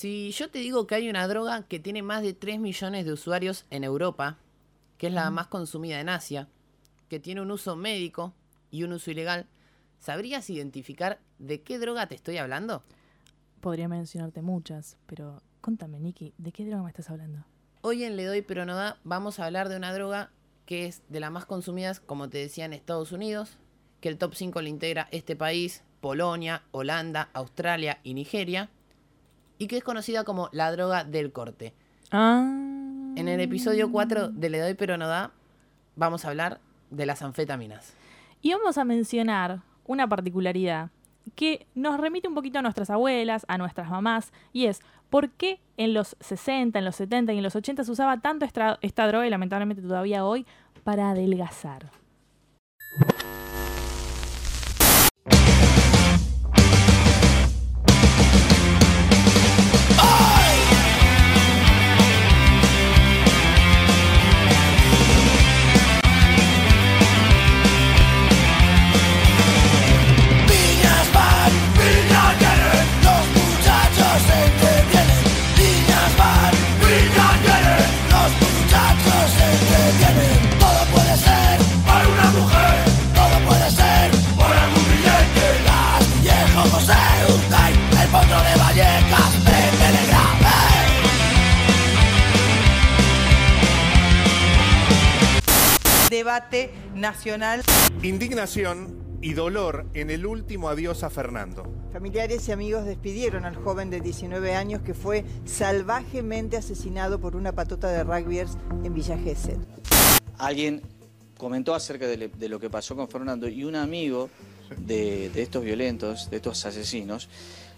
Si yo te digo que hay una droga que tiene más de 3 millones de usuarios en Europa, que es la más consumida en Asia, que tiene un uso médico y un uso ilegal, ¿sabrías identificar de qué droga te estoy hablando? Podría mencionarte muchas, pero contame, Nicky, ¿de qué droga me estás hablando? Hoy en Le Doy Pero No Da vamos a hablar de una droga que es de las más consumidas, como te decía, en Estados Unidos, que el top 5 le integra este país, Polonia, Holanda, Australia y Nigeria, y que es conocida como la droga del corte. Ah. En el episodio 4 de Le Doy Pero No Da vamos a hablar de las anfetaminas. Y vamos a mencionar una particularidad que nos remite un poquito a nuestras abuelas, a nuestras mamás, y es por qué en los 60, en los 70 y en los 80 se usaba tanto esta, esta droga y lamentablemente todavía hoy para adelgazar. Debate nacional. Indignación y dolor en el último adiós a Fernando. Familiares y amigos despidieron al joven de 19 años que fue salvajemente asesinado por una patota de rugbyers en Villa Gesell. alguien comentó acerca de, le- de lo que pasó con Fernando y un amigo de, de estos violentos, de estos asesinos,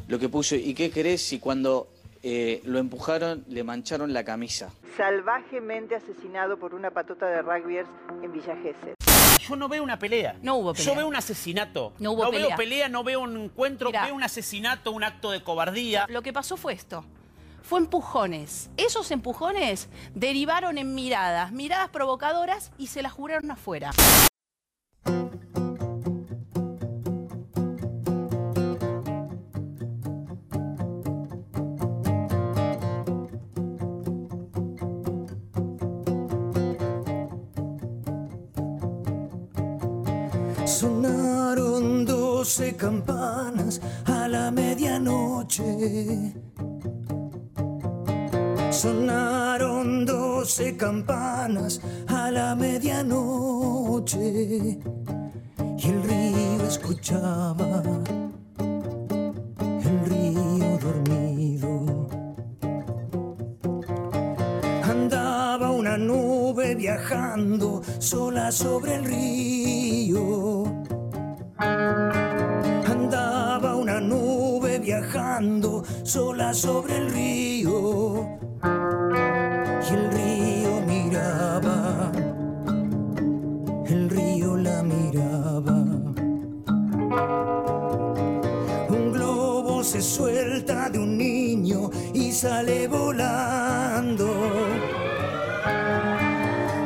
lo que puso, ¿y qué crees si cuando eh, lo empujaron le mancharon la camisa? Salvajemente asesinado por una patota de rugbyers en Villa Gesell. Yo no veo una pelea. No hubo pelea. Yo veo un asesinato. No hubo veo pelea. pelea, no veo un encuentro, Mirá. veo un asesinato, un acto de cobardía. Lo que pasó fue esto. Fue empujones. Esos empujones derivaron en miradas, miradas provocadoras y se las juraron afuera. Campanas a la medianoche. Sonaron doce campanas a la medianoche. Y el río escuchaba, el río dormido. Andaba una nube viajando sola sobre el río. Viajando sola sobre el río. Y el río miraba, el río la miraba. Un globo se suelta de un niño y sale volando.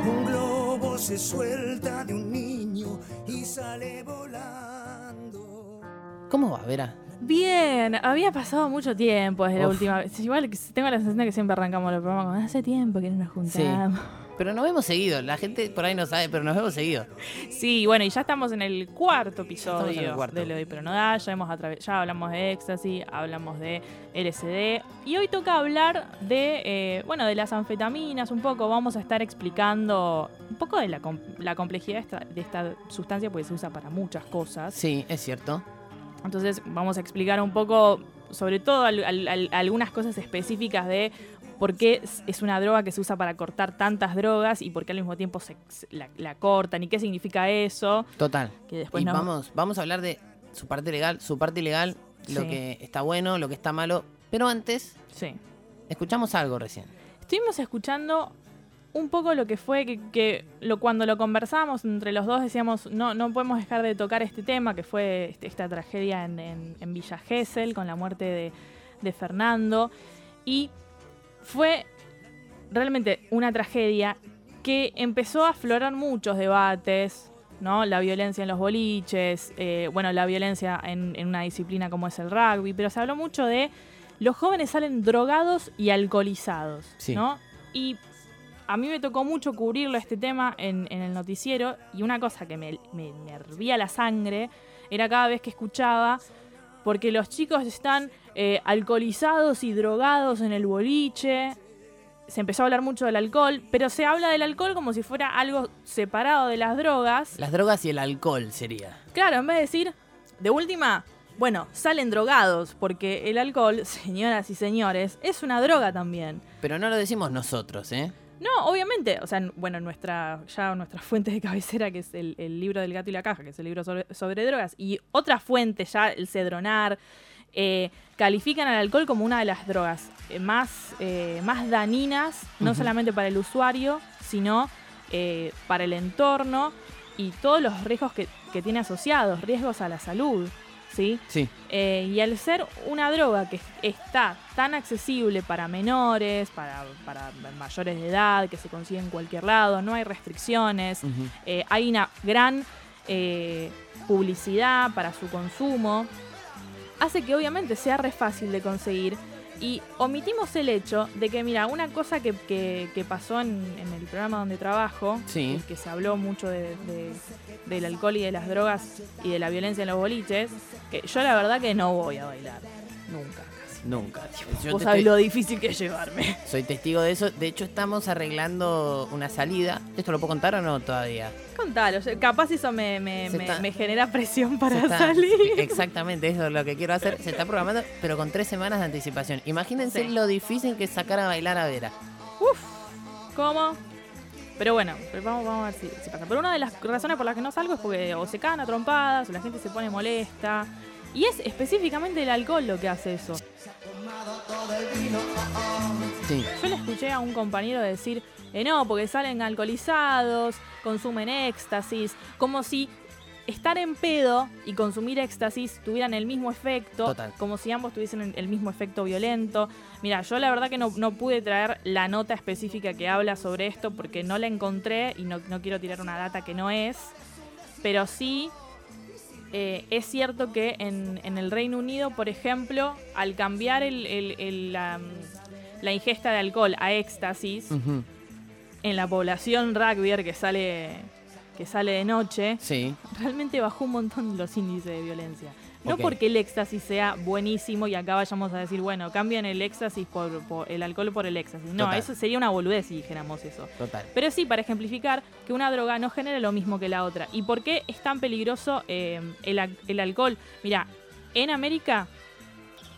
Un globo se suelta de un niño y sale volando. ¿Cómo va, Vera? Bien, había pasado mucho tiempo desde la última vez. Igual tengo la sensación de que siempre arrancamos los programas con hace tiempo que no nos juntamos. Pero nos vemos seguido. La gente por ahí no sabe, pero nos vemos seguido. Sí, bueno, y ya estamos en el cuarto el episodio cuarto. de doy pero no da. Ya, hemos ya hablamos de éxtasis, hablamos de LSD. Y hoy toca hablar de, eh, bueno, de las anfetaminas un poco. Vamos a estar explicando un poco de la, com- la complejidad de esta, de esta sustancia, porque se usa para muchas cosas. Sí, es cierto. Entonces vamos a explicar un poco, sobre todo al- al- al- algunas cosas específicas de por qué es- una droga que se usa para cortar tantas drogas y por qué al mismo tiempo se, la, la cortan y qué significa eso. Total. Que después y no- vamos, vamos a hablar de su parte legal, su parte ilegal, lo que está bueno, lo que está malo. Pero antes, Sí. escuchamos algo recién. Estuvimos escuchando un poco lo que fue que, que lo, cuando lo conversamos entre los dos decíamos no, no podemos dejar de tocar este tema que fue este- esta tragedia en, en- en Villa Gesell con la muerte de, de Fernando y fue realmente una tragedia que empezó a aflorar muchos debates, ¿no? La violencia en los boliches, eh, bueno, la violencia en, en una disciplina como es el rugby, pero se habló mucho de los jóvenes salen drogados y alcoholizados, Sí. ¿no? Y a mí me tocó mucho cubrirlo este tema en, en el noticiero y una cosa que me, me, me hervía la sangre era cada vez que escuchaba, porque los chicos están eh, alcoholizados y drogados en el boliche. Se empezó a hablar mucho del alcohol, pero se habla del alcohol como si fuera algo separado de las drogas. Las drogas y el alcohol sería. Claro, en vez de decir, de última, bueno, salen drogados, porque el alcohol, señoras y señores, es una droga también. Pero no lo decimos nosotros, ¿eh? No, obviamente, o sea, bueno, nuestra, ya nuestra fuente de cabecera, que es el, el libro del gato y la caja, que es el libro sobre, sobre drogas, y otra fuente, ya el cedronar, eh, califican al alcohol como una de las drogas eh, más, eh, más dañinas, no solamente para el usuario, sino eh, para el entorno y todos los riesgos que, que tiene asociados, riesgos a la salud, ¿sí? Sí. Eh, y al ser una droga que está tan accesible para menores, para, para mayores de edad, que se consigue en cualquier lado, no hay restricciones, eh, hay una gran eh, publicidad para su consumo, hace que obviamente sea re fácil de conseguir. Y omitimos el hecho de que, mira, una cosa que, que- que pasó en, en el programa donde trabajo, Sí. que, que se habló mucho de- de- del alcohol y de las drogas y de la violencia en los boliches, que yo la verdad que no voy a bailar. Nunca. Nunca. Yo Vos sabés estoy- lo difícil que es llevarme. Soy testigo de eso. De hecho, estamos arreglando una salida. ¿Esto lo puedo contar o no todavía? Contalo, yo- capaz eso me, me- Se me- está- me genera presión para está- salir. Exactamente, eso es lo que quiero hacer. Se está programando, pero con tres semanas de anticipación. Imagínense Sí. lo difícil que es sacar a bailar a Vera. ¿Cómo? Pero bueno, pues vamos, vamos a ver si, si pasa. Pero una de las razones por las que no salgo es porque o se cagan a trompadas, o la gente se pone molesta. Y es específicamente el alcohol lo que hace eso. Sí. Yo le escuché a un compañero decir, eh, no, porque salen alcoholizados, consumen éxtasis, como si estar en pedo y consumir éxtasis tuvieran el mismo efecto, Total. como si ambos tuviesen el- el mismo efecto violento. Mira, yo la verdad que no, no pude traer la nota específica que habla sobre esto porque no la encontré y no, no quiero tirar una data que no es, pero sí eh, es cierto que en, en el Reino Unido, por ejemplo, al cambiar el- el- el, la, la ingesta de alcohol a éxtasis, en la población rugbyer que sale, que sale de noche, Sí. realmente bajó un montón los índices de violencia. No porque el éxtasis sea buenísimo y acá vayamos a decir, bueno, cambian el éxtasis por, por- el alcohol por el éxtasis. No, Total. eso sería una boludez si dijéramos eso. Total. Pero sí, para ejemplificar que una droga no genera lo mismo que la otra. ¿Y por qué es tan peligroso eh, el, al- el alcohol? Mira, en América,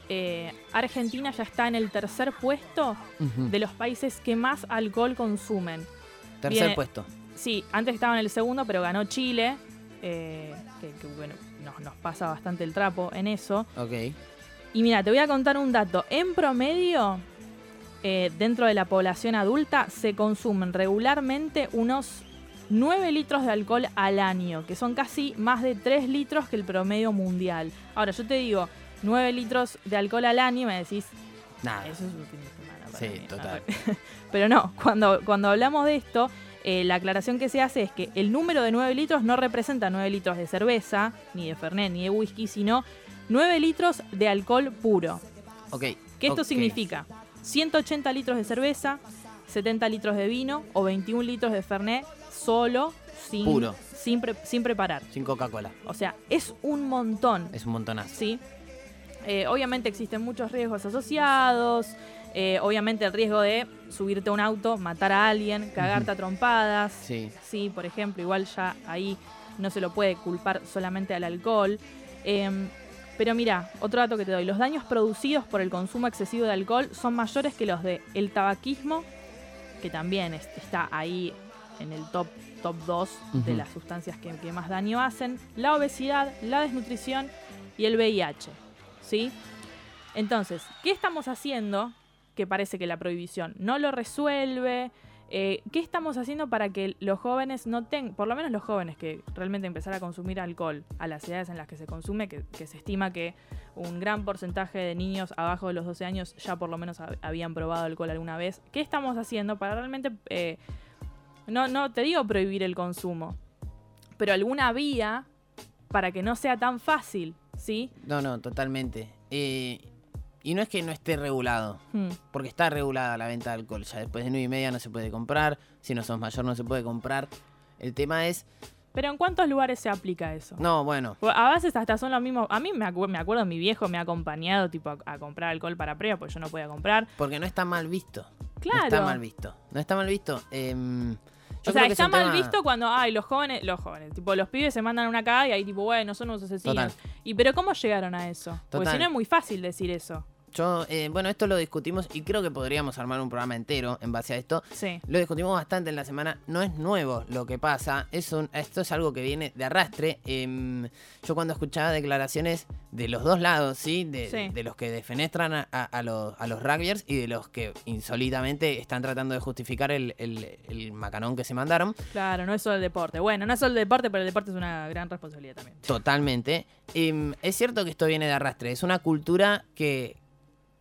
eh, Argentina ya está en el tercer puesto de los países que más alcohol consumen. Tercer viene- puesto. Sí, antes estaba en el segundo, pero ganó Chile, eh, que, que, bueno, nos, nos pasa bastante el trapo en eso. Ok. Y mira, te voy a contar un dato. En promedio, eh, dentro de la población adulta, se consumen regularmente unos 9 litros de alcohol al año, que son casi más de 3 litros que el promedio mundial. Ahora, yo te digo, 9 litros de alcohol al año y me decís, Nada. eso es un fin de semana. para Sí, mí". total. Pero no, cuando, cuando hablamos de esto, eh, la aclaración que se hace es que el número de 9 litros no representa 9 litros de cerveza, ni de Fernet, ni de whisky, sino 9 litros de alcohol puro. Ok. Que esto significa 180 litros de cerveza, 70 litros de vino o 21 litros de Fernet solo, sin, Puro. sin, pre- sin preparar. Sin Coca-Cola. O sea, es un montón. Es un montonazo. ¿sí? Eh, obviamente existen muchos riesgos asociados. Eh, obviamente el riesgo de subirte a un auto, matar a alguien, cagarte a trompadas. Sí. Sí, por ejemplo, igual ya ahí no se lo puede culpar solamente al alcohol. Em, pero mira, otro dato que te doy. Los daños producidos por el consumo excesivo de alcohol son mayores que los del el tabaquismo, que también es- está ahí en el top, top 2 de las sustancias que, que más daño hacen, la obesidad, la desnutrición y el VIH. ¿Sí? Entonces, ¿qué estamos haciendo? Que parece que la prohibición no lo resuelve. Eh, ¿Qué estamos haciendo para que los jóvenes no tengan, por lo menos los jóvenes que realmente empezar a consumir alcohol a las edades en las que se consume, que, se estima que un gran porcentaje de niños abajo de los 12 años ya por lo menos hab- habían probado alcohol alguna vez? ¿Qué estamos haciendo para realmente, eh, no, no te digo prohibir el consumo, pero alguna vía para que no sea tan fácil, ¿sí? No, no, totalmente. Eh, Y no es que no esté regulado, Hmm. porque está regulada la venta de alcohol. Ya después de nueve y media no se puede comprar, si no sos mayor no se puede comprar. El tema es, Pero ¿en cuántos lugares se aplica eso? no, bueno, Pues A veces hasta son los mismos. A mí me, acu- me acuerdo, mi viejo me ha acompañado tipo a, a comprar alcohol para previa, porque yo no podía comprar. porque no está mal visto. Claro. No está mal visto. No está mal visto. Em, yo o sea, está mal tema- visto cuando, ay, los jóvenes, los jóvenes, tipo, los pibes se mandan una cagada y ahí tipo, bueno, son unos asesinos. Total. Y pero ¿cómo llegaron a eso? Porque si no es muy fácil decir eso. Yo, eh, bueno, esto lo discutimos y creo que podríamos armar un programa entero en base a esto. Sí. Lo discutimos bastante en la semana. No es nuevo lo que pasa. Es un, esto es algo que viene de arrastre. Em, yo cuando escuchaba declaraciones de los dos lados, ¿sí? De, Sí. de los que defenestran a, a- a los, a los rugbyers y de los que insólitamente están tratando de justificar el, el- el macanón que se mandaron. Claro, no es solo el deporte. Bueno, no es solo el deporte, pero el deporte es una gran responsabilidad también. Totalmente. Em, es cierto que esto viene de arrastre. Es una cultura que,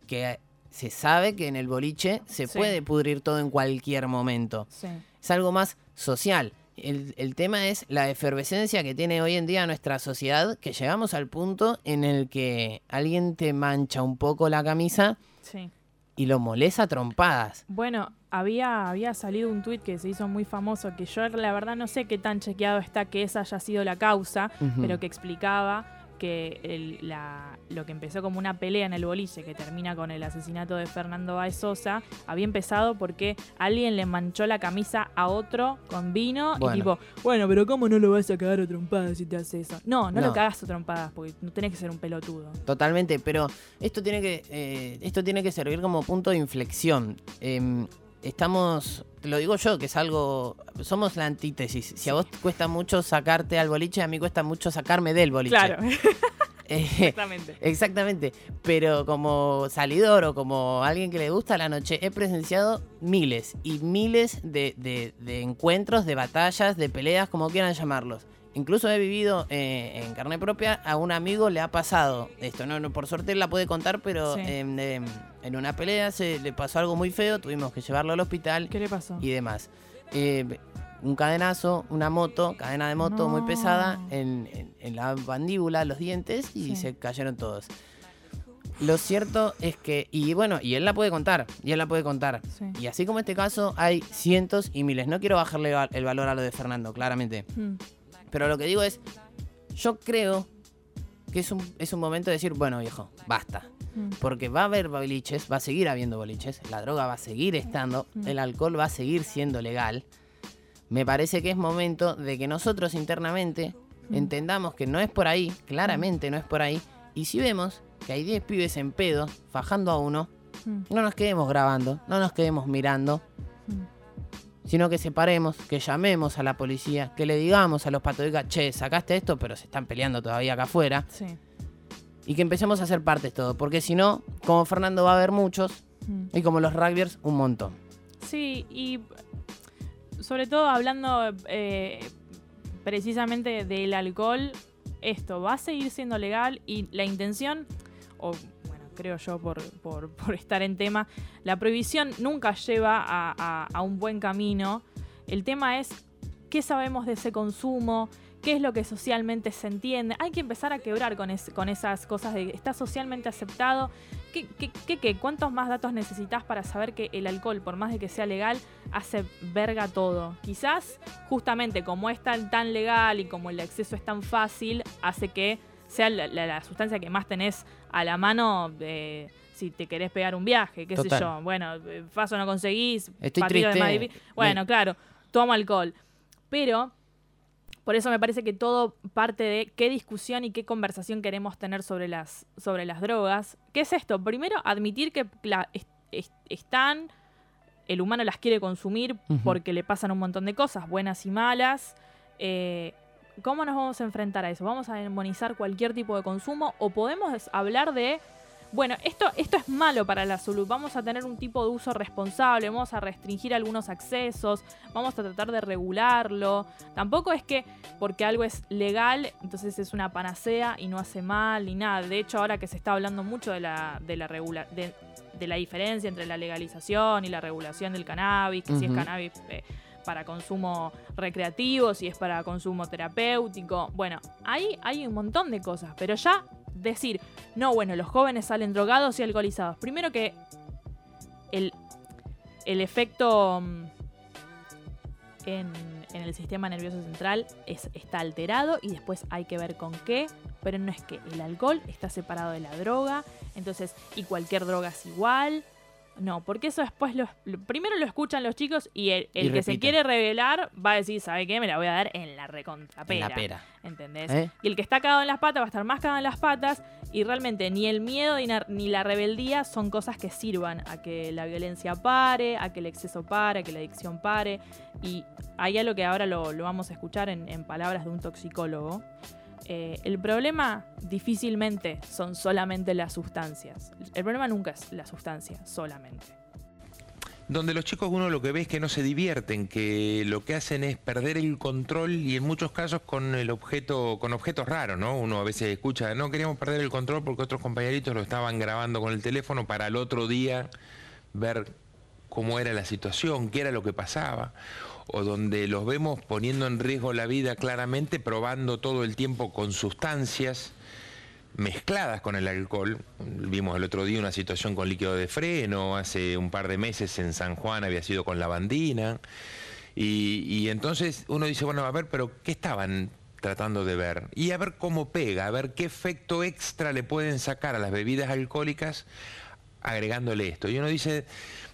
que se sabe que en el boliche se Sí. puede pudrir todo en cualquier momento. Sí. es algo más social. El, el tema es la efervescencia que tiene hoy en día nuestra sociedad, que llegamos al punto en el que alguien te mancha un poco la camisa Sí. y lo molesta trompadas. Bueno, había, había salido un tuit que se hizo muy famoso, que yo la verdad no sé qué tan chequeado está que esa haya sido la causa, pero que explicaba que el- la- lo que empezó como una pelea en el boliche, que termina con el asesinato de Fernando Baez Sosa, había empezado porque alguien le manchó la camisa a otro con vino Bueno. y tipo, bueno, pero ¿cómo no lo vas a cagar a trompadas si te hace eso? No, no, No. lo cagas a trompadas porque no tenés que ser un pelotudo. Totalmente, pero esto tiene que, eh, esto tiene que servir como punto de inflexión. Em, estamos, te lo digo yo, que es algo, somos la antítesis. Si a vos te cuesta mucho sacarte al boliche, a mí cuesta mucho sacarme del boliche. Claro, Eh, exactamente. Exactamente, pero como salidor o como alguien que le gusta la noche, he presenciado miles y miles de, de- de encuentros, de batallas, de peleas, como quieran llamarlos. Incluso he vivido eh, en carne propia, a un amigo le ha pasado esto, no, no, por suerte él la puede contar, pero Sí. em, em, en una pelea se le pasó algo muy feo, tuvimos que llevarlo al hospital ¿Qué le pasó? y demás. Eh, un cadenazo, una moto, cadena de moto muy pesada en, en- en la mandíbula, los dientes y Sí. se cayeron todos. Lo cierto es que, y bueno, y él la puede contar, y él la puede contar. Sí. Y así como este caso, hay cientos y miles. No quiero bajarle el valor a lo de Fernando, claramente. Mm, Pero lo que digo es, yo creo que es un, es un momento de decir, bueno viejo, basta. mm. Porque va a haber boliches, va a seguir habiendo boliches, la droga va a seguir estando, Mm. el alcohol va a seguir siendo legal. Me parece que es momento de que nosotros internamente Mm. entendamos que no es por ahí, claramente no es por ahí. Y si vemos que hay 10 pibes en pedo, fajando a uno, no nos quedemos grabando, no nos quedemos mirando. Sino que separemos, que llamemos a la policía, que le digamos a los patodicas, che, sacaste esto, pero se están peleando todavía acá afuera Sí. y que empecemos a hacer partes todo, porque si no, como Fernando va a haber muchos Mm. y como los rugbyers un montón. Sí, y sobre todo hablando eh, precisamente del alcohol, esto va a seguir siendo legal y la intención, o creo yo por, estar en tema, la prohibición nunca lleva a, un buen camino. El tema es qué sabemos de ese consumo, qué es lo que socialmente se entiende. Hay que empezar a quebrar con, es- con esas cosas de está socialmente aceptado. ¿Qué, qué, qué- qué? ¿Cuántos más datos necesitas para saber que el alcohol, por más de que sea legal, hace verga todo? Quizás, justamente como es tan, tan legal y como el acceso es tan fácil, hace que sea la, la- la sustancia que más tenés a la mano eh, si te querés pegar un viaje, qué sé yo. Bueno, Faso no conseguís, Estoy de triste. difí- Bueno, claro, tomo alcohol. Pero por eso me parece que todo parte de qué discusión y qué conversación queremos tener sobre las, sobre las drogas. ¿Qué es esto? Primero, admitir que la- están, el humano las quiere consumir porque le pasan un montón de cosas, buenas y malas. Eh, ¿Cómo nos vamos a enfrentar a eso? ¿Vamos a demonizar cualquier tipo de consumo o podemos hablar de bueno, esto, esto es malo para la salud. Vamos a tener un tipo de uso responsable, vamos a restringir algunos accesos, vamos a tratar de regularlo. Tampoco es que porque algo es legal, entonces es una panacea y no hace mal ni nada. De hecho, ahora que se está hablando mucho de la, de la regula de, de la diferencia entre la legalización y la regulación del cannabis, que si es cannabis eh, para consumo recreativo, si es para consumo terapéutico. Bueno, ahí hay un montón de cosas, pero ya decir, no, bueno, los jóvenes salen drogados y alcoholizados. Primero que el, el efecto mm, en, en el sistema nervioso central es, está alterado y después hay que ver con qué, pero no es que el alcohol está separado de la droga, entonces, y cualquier droga es igual. No, porque eso después lo, lo- primero lo escuchan los chicos y el, el Y que se repiten. quiere revelar va a decir, ¿sabe qué? Me la voy a dar en la recontrapera. En la pera. ¿Entendés? ¿Eh? Y el que está cagado en las patas va a estar más cagado en las patas y realmente ni el miedo ni, na- ni la rebeldía son cosas que sirvan a que la violencia pare, a que el exceso pare, a que la adicción pare. Y hay algo que ahora lo, lo vamos a escuchar en, en palabras de un toxicólogo. Eh, el problema difícilmente son solamente las sustancias. El problema nunca es la sustancia solamente. Donde los chicos uno lo que ve es que no se divierten, que lo que hacen es perder el control y en muchos casos con el objeto, con objetos raros, ¿no? Uno a veces escucha, no queríamos perder el control porque otros compañeritos lo estaban grabando con el teléfono para el otro día ver cómo era la situación, qué era lo que pasaba, o donde los vemos poniendo en riesgo la vida claramente, probando todo el tiempo con sustancias mezcladas con el alcohol. Vimos el otro día una situación con líquido de freno, hace un par de meses en San Juan había sido con lavandina. Y, entonces uno dice, bueno, a ver, pero ¿qué estaban tratando de ver? Y a ver cómo pega, a ver qué efecto extra le pueden sacar a las bebidas alcohólicas agregándole esto. Y uno dice,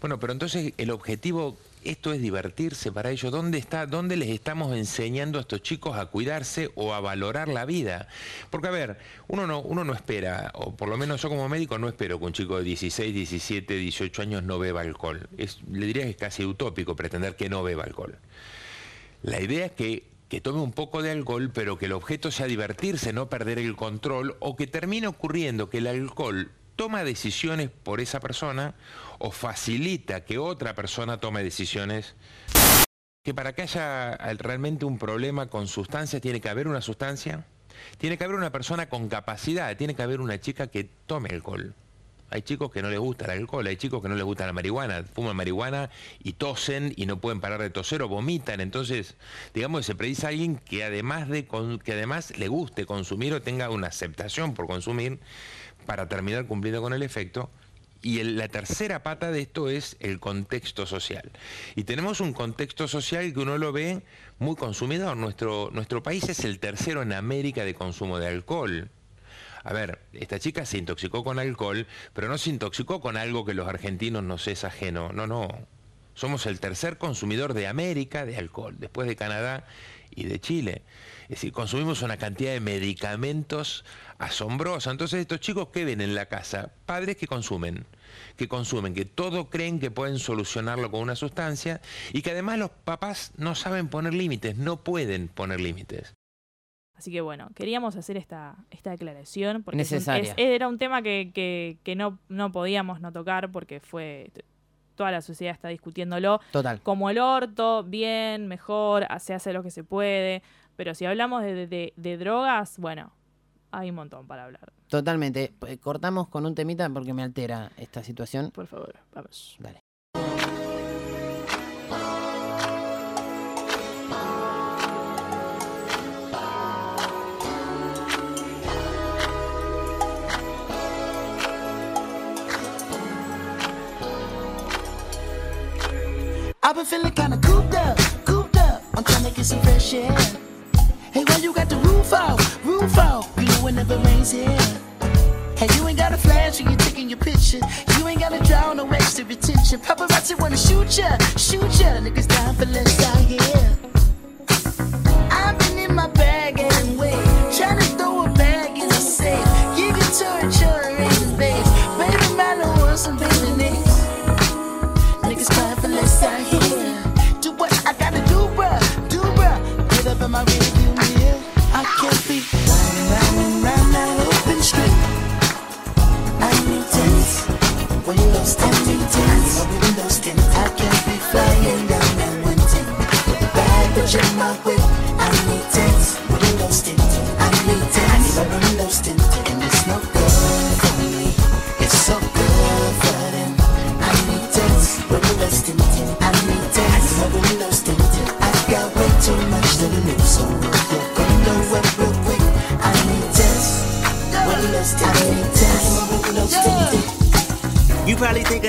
bueno, pero entonces el objetivo, esto es divertirse para ellos. ¿Dónde está, dónde les estamos enseñando a estos chicos a cuidarse o a valorar la vida? Porque a ver, uno no, uno no espera, o por lo menos yo como médico no espero que un chico de 16, 17, 18 años no beba alcohol. Es, le diría que es casi utópico pretender que no beba alcohol. La idea es que, que tome un poco de alcohol, pero que el objeto sea divertirse, no perder el control, o que termine ocurriendo que el alcohol toma decisiones por esa persona o facilita que otra persona tome decisiones. Que para que haya realmente un problema con sustancias tiene que haber una sustancia, tiene que haber una persona con capacidad, tiene que haber una chica que tome alcohol. Hay chicos que no les gusta el alcohol, hay chicos que no les gusta la marihuana, fuman marihuana y tosen y no pueden parar de toser o vomitan. Entonces, digamos que se precisa alguien que además de que además le guste consumir o tenga una aceptación por consumir para terminar cumpliendo con el efecto. Y el- la tercera pata de esto es el contexto social. Y tenemos un contexto social que uno lo ve muy consumidor. Nuestro, nuestro país es el tercero en América de consumo de alcohol. A ver, esta chica se intoxicó con alcohol, pero no se intoxicó con algo que los argentinos nos es ajeno. No, no. Somos el tercer consumidor de América de alcohol, después de Canadá y de Chile. Es decir, consumimos una cantidad de medicamentos asombrosa. Entonces, estos chicos que ven en la casa, padres que consumen, que consumen, que todo creen que pueden solucionarlo con una sustancia y que además los papás no saben poner límites, no pueden poner límites. Así que bueno, queríamos hacer esta, esta declaración porque es un- Necesaria. es- era un tema que, que- que no, no podíamos no tocar porque fue toda la sociedad está discutiéndolo Total. como el orto, bien, mejor, se hace lo que se puede, pero si hablamos de, de- de drogas, bueno, hay un montón para hablar. Totalmente. Eh, Cortamos con un temita porque me altera esta situación. Por favor, vamos. Dale. I've been feeling kinda cooped up, cooped up. I'm trying to get some fresh air. Hey, why you got the roof out, roof out? You know it never rains here. Hey, you ain't got a flash when you're taking your picture. You ain't gotta draw no extra attention. Paparazzi wanna shoot ya, shoot ya. Niggas down for less out here.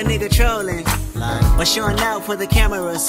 Nigga trolling. Or showing out for the cameras.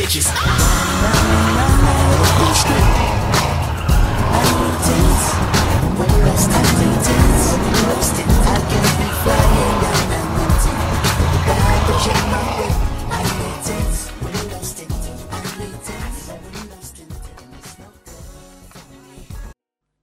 bitches.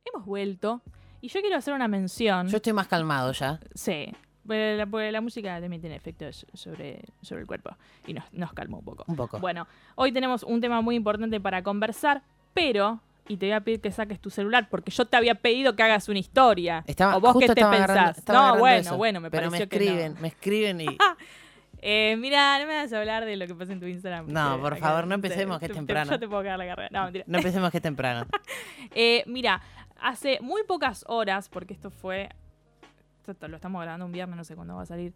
Hemos vuelto. Y yo quiero hacer una mención. Yo estoy más calmado ya. Sí. Porque la, porque la música también tiene efectos sobre, sobre el cuerpo. Y nos, nos calma un poco. Un poco. Bueno, hoy tenemos un tema muy importante para conversar, pero. Y te voy a pedir que saques tu celular porque yo te había pedido que hagas una historia. Estaba, ¿O vos qué te pensás? no, bueno, eso. bueno, me Pero me pareció que no. escriben, me escriben y... Eh, mira, no me vas a hablar de lo que pasa en tu Instagram. No, por favor, no te- empecemos, que es te- te- temprano. Yo te puedo cagar la carrera. No, mentira. No empecemos que es temprano. Eh, mira, hace muy pocas horas, porque esto fue. Esto lo estamos grabando un viernes, no sé cuándo va a salir.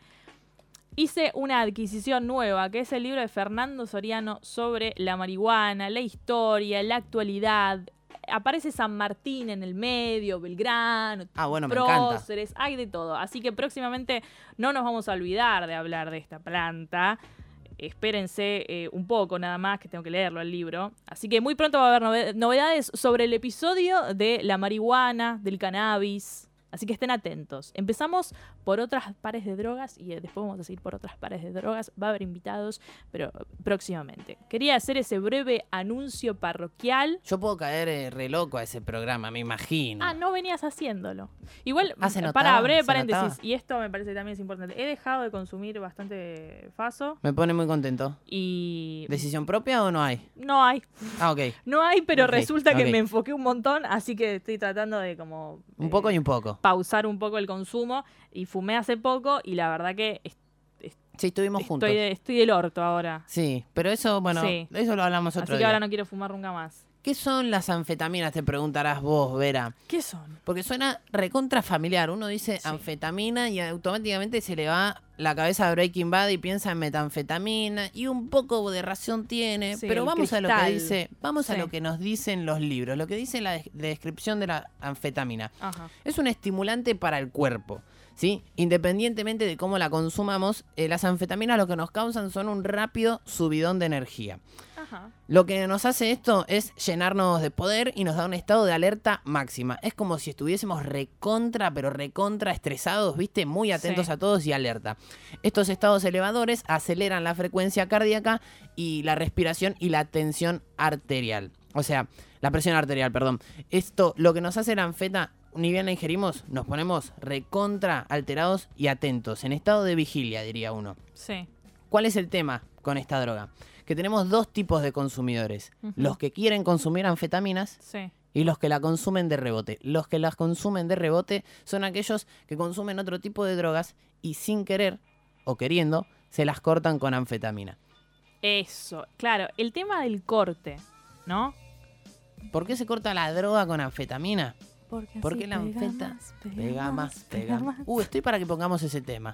Hice una adquisición nueva, que es el libro de Fernando Soriano sobre la marihuana, la historia, la actualidad. Aparece San Martín en el medio, Belgrano, Ah, bueno, próceres, hay de todo. Así que próximamente no nos vamos a olvidar de hablar de esta planta. Espérense eh, un poco nada más, que tengo que leerlo el libro. Así que muy pronto va a haber nove- novedades sobre el episodio de la marihuana, del cannabis. Así que estén atentos. Empezamos por otras pares de drogas y eh, después vamos a seguir por otras pares de drogas. Va a haber invitados, pero próximamente. Quería hacer ese breve anuncio parroquial. Yo puedo caer eh, re loco a ese programa, me imagino. Ah, no venías haciéndolo. Igual, Ah, para breve paréntesis, notaba. y esto me parece también es importante. He dejado de consumir bastante faso Me pone muy contento. y ¿Decisión propia o no hay? no hay. Ah, ok. No hay, pero resulta que me enfoqué un montón, así que estoy tratando de como Un poco y un poco. Pausar un poco el consumo y fumé hace poco y la verdad que Sí, estuvimos juntos. estoy, de- estoy del orto ahora. Sí, pero eso, bueno, Sí. de eso lo hablamos Así otro que día. ahora no quiero fumar nunca más. ¿Qué son las anfetaminas? Te preguntarás vos, Vera. ¿Qué son? Porque suena recontra familiar. Uno dice anfetamina y automáticamente se le va la cabeza a Breaking Bad y piensa en metanfetamina y un poco de razón tiene. Sí, pero vamos a lo que dice, vamos a lo que nos dicen los libros, lo que dice la, la descripción de la anfetamina. Ajá. Es un estimulante para el cuerpo. ¿Sí? Independientemente de cómo la consumamos, eh, las anfetaminas lo que nos causan son un rápido subidón de energía. Ajá. Lo que nos hace esto es llenarnos de poder y nos da un estado de alerta máxima. Es como si estuviésemos recontra, pero recontra estresados, ¿viste? Muy atentos Sí. a todos y alerta. Estos estados elevadores aceleran la frecuencia cardíaca y la respiración y la tensión arterial. O sea, la presión arterial, perdón. Esto, lo que nos hace la anfeta, ni bien la ingerimos, nos ponemos recontra alterados y atentos, en estado de vigilia, diría uno. Sí. ¿Cuál es el tema con esta droga? Que tenemos dos tipos de consumidores. Los que quieren consumir anfetaminas Sí. y los que la consumen de rebote. Los que las consumen de rebote son aquellos que consumen otro tipo de drogas y sin querer o queriendo se las cortan con anfetamina. Eso. Claro, el tema del corte, ¿no? ¿Por qué se corta la droga con anfetamina? Porque Porque la pega anfeta más, pega más, pega más. más. Uh, estoy para que pongamos ese tema.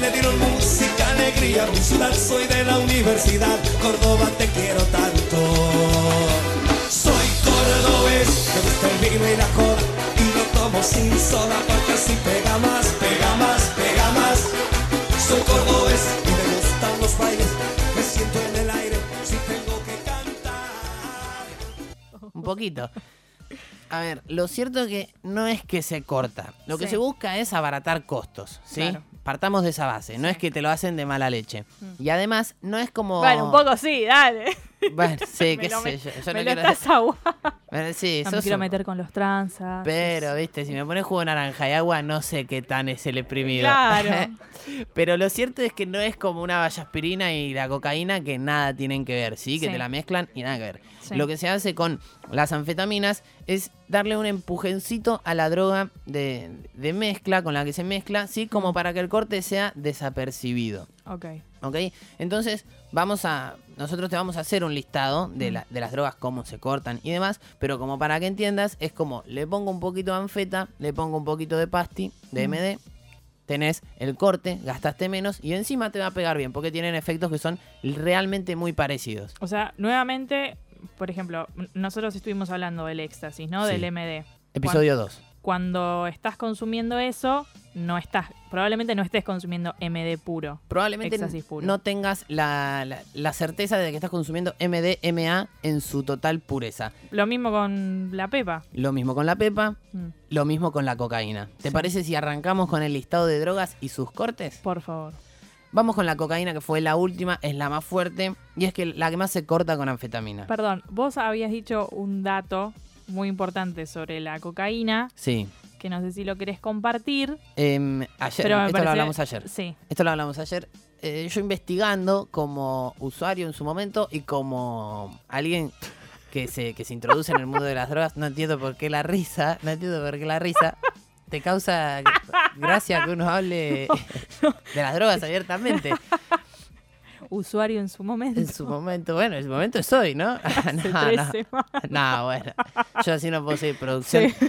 Le dieron música, alegría, mi ciudad, soy de la universidad, Córdoba te quiero tanto. Soy cordobés, me gusta el vino y la cola, y lo tomo sin soda porque así pega más, pega más, pega más. Soy cordobés y me gustan los bailes, me siento en el aire si tengo que cantar. Un poquito. A ver, lo cierto es que no es que se corta. Lo que se busca es abaratar costos, ¿sí? Claro. Partamos de esa base. No es que te lo hacen de mala leche. Y además, no es como... Bueno, un poco sí, dale. Bueno, sí, qué sé yo. yo me no lo quiero- estás sí, No me quiero un- meter con los transas. Pero, viste, si me pones jugo de naranja y agua, no sé qué tan es el exprimido. Claro. Pero lo cierto es que no es como una vallaspirina y la cocaína que nada tienen que ver, ¿sí? Que Sí. te la mezclan y nada que ver. Sí. Lo que se hace con las anfetaminas es darle un empujencito a la droga de, de mezcla con la que se mezcla, ¿sí? Como para que el corte sea desapercibido. Ok. ¿Ok? Entonces, vamos a. Nosotros te vamos a hacer un listado de, la- de las drogas, cómo se cortan y demás. Pero como para que entiendas, es como le pongo un poquito de anfeta, le pongo un poquito de pasti, de. MD. Tenés el corte, gastaste menos y encima te va a pegar bien, porque tienen efectos que son realmente muy parecidos. O sea, nuevamente, por ejemplo, nosotros estuvimos hablando del éxtasis, ¿no? Sí. Del MD. Episodio 2. Cuando estás consumiendo eso, no estás, probablemente no estés consumiendo MD puro. Probablemente puro. no tengas la, la- la certeza de que estás consumiendo MDMA en su total pureza. Lo mismo con la pepa. Lo mismo con la pepa, Mm, lo mismo con la cocaína. ¿Te Sí. parece si arrancamos con el listado de drogas y sus cortes? Por favor. Vamos con la cocaína, que fue la última, es la más fuerte y es que la que más se corta con anfetamina. Perdón, vos habías dicho un dato muy importante sobre la cocaína, Sí. que no sé si lo querés compartir. Em, ayer, Pero esto parece- lo hablamos ayer. Sí. Esto lo hablamos ayer. Eh, yo investigando como usuario en su momento y como alguien que se, que se introduce en el mundo de las drogas, no entiendo por qué la risa, no entiendo por qué la risa te causa gracia que uno hable de las drogas abiertamente. Usuario en su momento. En su momento, bueno, en su momento es hoy, ¿no? Hace no, tres no. No, bueno. Yo así no puedo seguir producción. Sí.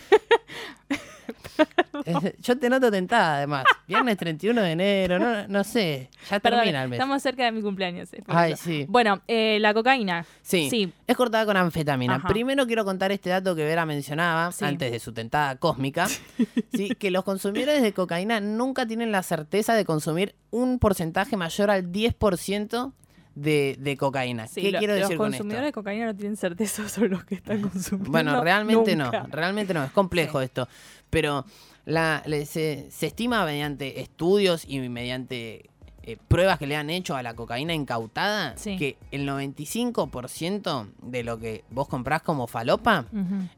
Yo te noto tentada, además. Viernes 31 de enero, no, no sé. Ya Perdón, termina el mes. estamos cerca de mi cumpleaños. eh, Ay, sí. Bueno, eh, la cocaína. Sí, Sí. es cortada con anfetamina. Ajá. Primero quiero contar este dato que Vera mencionaba Sí. antes de su tentada cósmica. sí, que los consumidores de cocaína nunca tienen la certeza de consumir un porcentaje mayor al 10% de, de cocaína. Sí, ¿Qué lo- quiero los decir con consumidores esto? de cocaína no tienen certeza sobre lo que están consumiendo. Bueno, realmente nunca. no, realmente no, es complejo esto. Pero la, se, se estima mediante estudios y mediante eh, pruebas que le han hecho a la cocaína incautada Sí. que el 95% de lo que vos comprás como falopa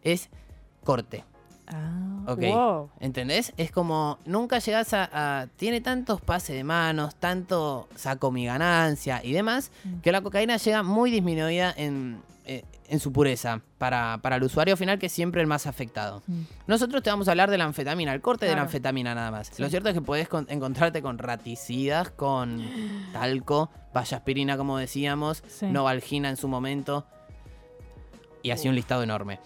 es corte. Ah, Ok. wow. ¿Entendés? Es como nunca llegás a, a- Tiene tantos pases de manos, tanto saco mi ganancia y demás, Mm. que la cocaína llega muy disminuida en, eh, en su pureza para, para el usuario final, que es siempre el más afectado. Mm. Nosotros te vamos a hablar de la anfetamina, el corte de la anfetamina nada más. Sí. Lo cierto es que podés con- encontrarte con raticidas, con talco, vallaspirina, como decíamos, Sí. novalgina en su momento, y así un listado enorme.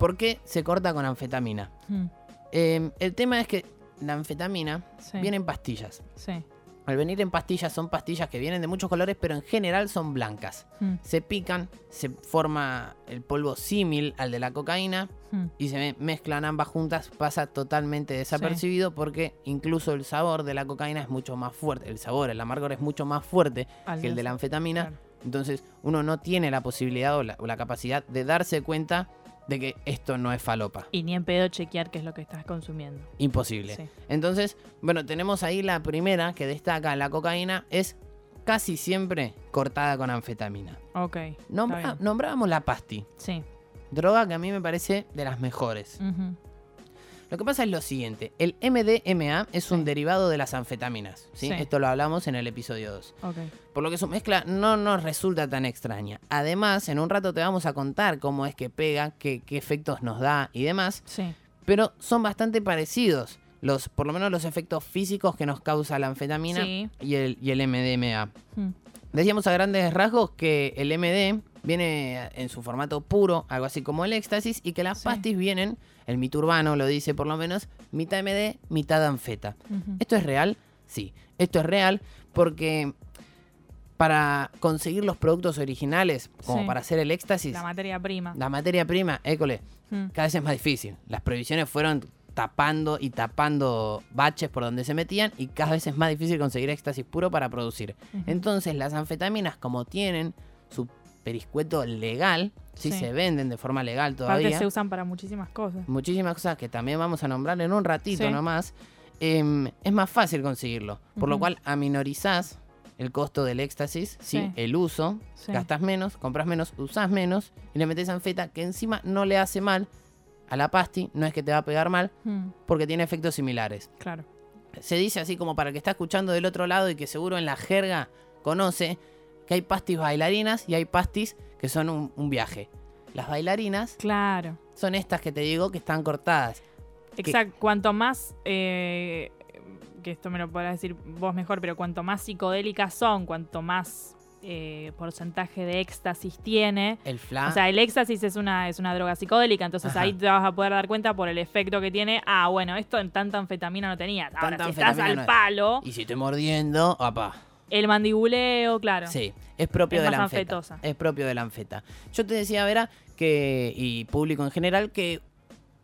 ¿Por qué se corta con anfetamina? Mm, Eh, el tema es que la anfetamina Sí. viene en pastillas. Sí. Al venir en pastillas son pastillas que vienen de muchos colores, pero en general son blancas. Mm, Se pican, se forma el polvo símil al de la cocaína mm. y se me- mezclan ambas juntas, pasa totalmente desapercibido porque incluso el sabor de la cocaína es mucho más fuerte. El sabor, el amargor es mucho más fuerte Al que el de la anfetamina. claro. Entonces uno no tiene la posibilidad o la, o la capacidad de darse cuenta de que esto no es falopa. Y ni en pedo chequear qué es lo que estás consumiendo. Imposible. Sí. Entonces, bueno, tenemos ahí la primera que destaca la cocaína, es casi siempre cortada con anfetamina. Ok. Nombra- nombrábamos la pasti, Sí. droga que a mí me parece de las mejores. Lo que pasa es lo siguiente, el MDMA es un Sí. derivado de las anfetaminas, ¿sí? Sí. Esto lo hablamos en el episodio 2. Ok. Por lo que su mezcla no nos resulta tan extraña. Además, en un rato te vamos a contar cómo es que pega, qué, qué efectos nos da y demás. Sí. pero son bastante parecidos. Los, por lo menos los efectos físicos que nos causa la anfetamina Sí. y, el, y el MDMA. Mm, Decíamos a grandes rasgos que el MD viene en su formato puro, algo así como el éxtasis, y que las Sí. pastis vienen, el mito urbano lo dice por lo menos, mitad MD, mitad anfeta. ¿Esto es real? Sí, esto es real porque para conseguir los productos originales, como Sí. para hacer el éxtasis, La materia prima. la materia prima, école, Mm, cada vez es más difícil. Las prohibiciones fueron tapando y tapando baches por donde se metían y cada vez es más difícil conseguir éxtasis puro para producir. Entonces las anfetaminas como tienen su periscueto legal, sí, Sí. se venden de forma legal Aparte todavía, se usan para muchísimas cosas. muchísimas cosas que también vamos a nombrar en un ratito Sí. nomás, em, es más fácil conseguirlo. Por lo cual aminorizás el costo del éxtasis, ¿sí? Sí. el uso, Sí. gastas menos, compras menos, usás menos y le metes anfeta que encima no le hace mal a la pasti, no es que te va a pegar mal, Mm, porque tiene efectos similares. claro. Se dice así como para el que está escuchando del otro lado y que seguro en la jerga conoce que hay pastis bailarinas y hay pastis que son un, un viaje. Las bailarinas Claro. son estas que te digo que están cortadas. Exacto. Cuanto más. eh, que esto me lo podrás decir vos mejor, pero cuanto más psicodélicas son, cuanto más eh, porcentaje de éxtasis tiene. El fla. O sea, el éxtasis es una, es una droga psicodélica, entonces Ajá. ahí te vas a poder dar cuenta por el efecto que tiene. Ah, bueno, esto en tanta anfetamina no tenía. Ahora, Tanta si estás al no palo, y si estoy mordiendo, papá. El mandibuleo, claro. Sí, es propio Es de la anfeta. anfetosa. Es propio de la anfeta. Yo te decía, Vera, que, y público en general, que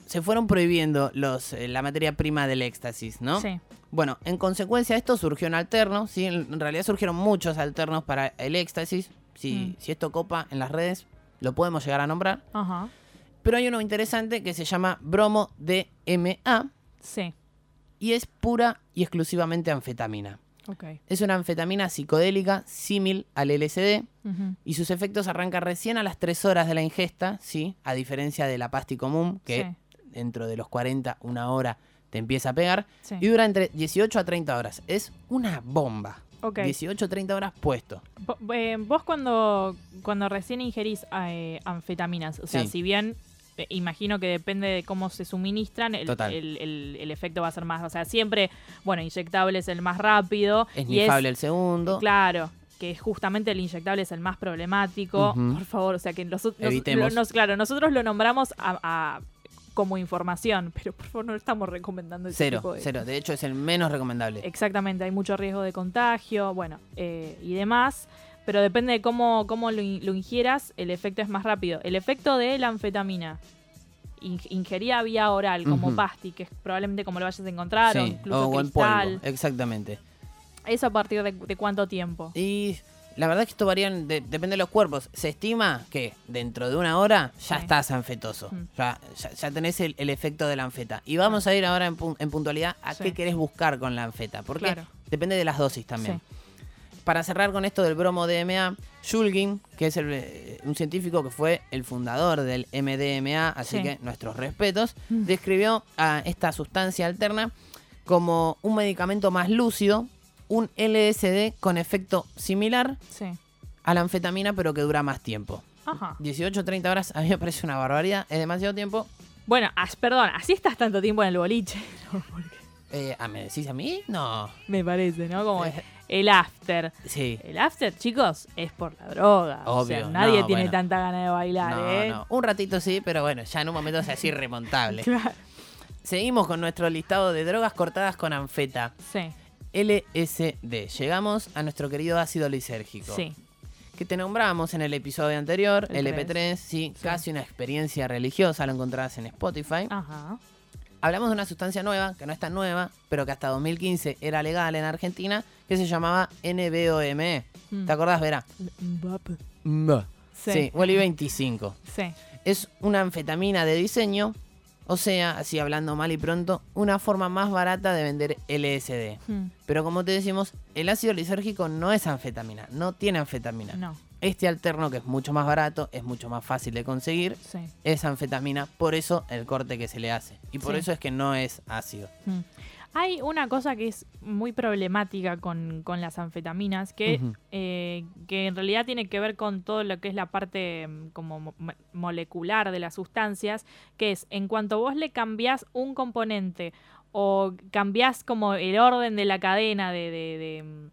se fueron prohibiendo los, eh, la materia prima del éxtasis, ¿no? Sí. Bueno, en consecuencia de esto surgió un alterno, ¿sí? En en realidad surgieron muchos alternos para el éxtasis. Si, Mm. si esto copa en las redes, lo podemos llegar a nombrar. Ajá. Pero hay uno interesante que se llama bromo DMA Sí. y es pura y exclusivamente anfetamina. Es una anfetamina psicodélica símil al LSD y sus efectos arrancan recién a las 3 horas de la ingesta, ¿sí? A diferencia de la pasti común, que Sí. dentro de los 40, una hora, te empieza a pegar. Sí. Y dura entre 18 a 30 horas. Es una bomba. Ok. 18 a 30 horas puesto. Eh, vos cuando, cuando recién ingerís eh, anfetaminas, o sea, Sí. si bien imagino que depende de cómo se suministran, el, el- el- el efecto va a ser más, o sea, siempre, bueno, inyectable es el más rápido. Es y nifable el segundo. Claro, que justamente el inyectable es el más problemático. Por favor, o sea, que nos- nos- claro, nosotros lo nombramos a- a- como información, pero por favor no estamos recomendando ese Cero, tipo de cero. De hecho, es el menos recomendable. Exactamente, hay mucho riesgo de contagio, bueno, eh, y demás. Pero depende de cómo, cómo lo, in- lo ingieras, el efecto es más rápido. El efecto de la anfetamina, in- ingerida vía oral, como Ujú. pasti, que es probablemente como lo vayas a encontrar, o Sí, incluso o en polvo. Exactamente. ¿Eso a partir de, de cuánto tiempo? Y la verdad es que esto varía, en- de- depende de los cuerpos. Se estima que dentro de una hora ya Sí. estás anfetoso. Mm. Ya, ya, ya tenés el, el efecto de la anfeta. Y vamos a ir ahora en, en puntualidad a Sí. qué querés buscar con la anfeta. Porque Claro. depende de las dosis también. Sí. Para cerrar con esto del bromo DMA, Shulgin, que es el, eh, un científico que fue el fundador del MDMA, así Sí. que nuestros respetos, Mm. describió a esta sustancia alterna como un medicamento más lúcido, un LSD con efecto similar Sí. a la anfetamina, pero que dura más tiempo. Ajá. 18 30 horas a mí me parece una barbaridad, es demasiado tiempo. Bueno, as- perdón, así estás tanto tiempo en el boliche. Eh, ¿ah, ¿Me decís a mí? No. Me parece, ¿no? Como Eh. El after. Sí. El after, chicos, es por la droga. o sea, Obvio, nadie no, tiene bueno. tanta ganas de bailar, No, ¿eh? no. Un ratito sí, pero bueno, ya en un momento es así irremontable. Claro. Seguimos con nuestro listado de drogas cortadas con anfeta. Sí, LSD. Llegamos a nuestro querido ácido lisérgico. sí. Que te nombramos en el episodio anterior, El LP3, sí, Sí. casi una experiencia religiosa, lo encontrarás en Spotify. Ajá. Hablamos de una sustancia nueva, que no es tan nueva, pero que hasta 2015 era legal en Argentina, que se llamaba NBOME. Mm. ¿Te acordás, Vera? Sí, Sí. Wally 25. Sí. Es una anfetamina de diseño, o sea, así hablando mal y pronto, una forma más barata de vender LSD. Mm, Pero como te decimos, el ácido lisérgico no es anfetamina, no tiene anfetamina. No, Este alterno, que es mucho más barato, es mucho más fácil de conseguir, sí. es anfetamina, por eso el corte que se le hace. Y por Sí. eso es que no es ácido. Mm. Hay una cosa que es muy problemática con, con las anfetaminas, que, eh, que en realidad tiene que ver con todo lo que es la parte mm, como mo- mo- molecular de las sustancias, que es en cuanto vos le cambiás un componente o cambiás como el orden de la cadena de, de- de, mm,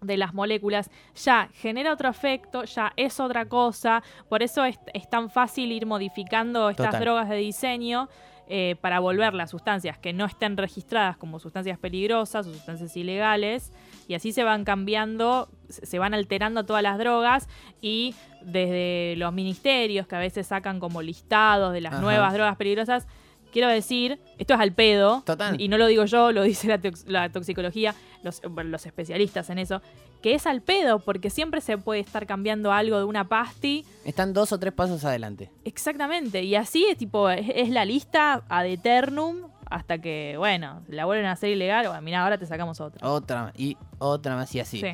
de las moléculas, ya genera otro efecto, ya es otra cosa, por eso es, es tan fácil ir modificando estas Total. drogas de diseño eh, para volver las sustancias que no estén registradas como sustancias peligrosas o sustancias ilegales y así se van cambiando, se van alterando todas las drogas y desde los ministerios que a veces sacan como listados de las Ajá. nuevas drogas peligrosas, quiero decir, esto es al pedo, Total. y no lo digo yo, lo dice la, tox- la toxicología, los, bueno, los especialistas en eso, que es al pedo porque siempre se puede estar cambiando algo de una pasti Están dos o tres pasos adelante. Exactamente, y así es tipo, es, es la lista ad eternum hasta que, bueno, la vuelven a hacer ilegal, bueno, mira, ahora te sacamos otra. Otra y otra más y así. Sí.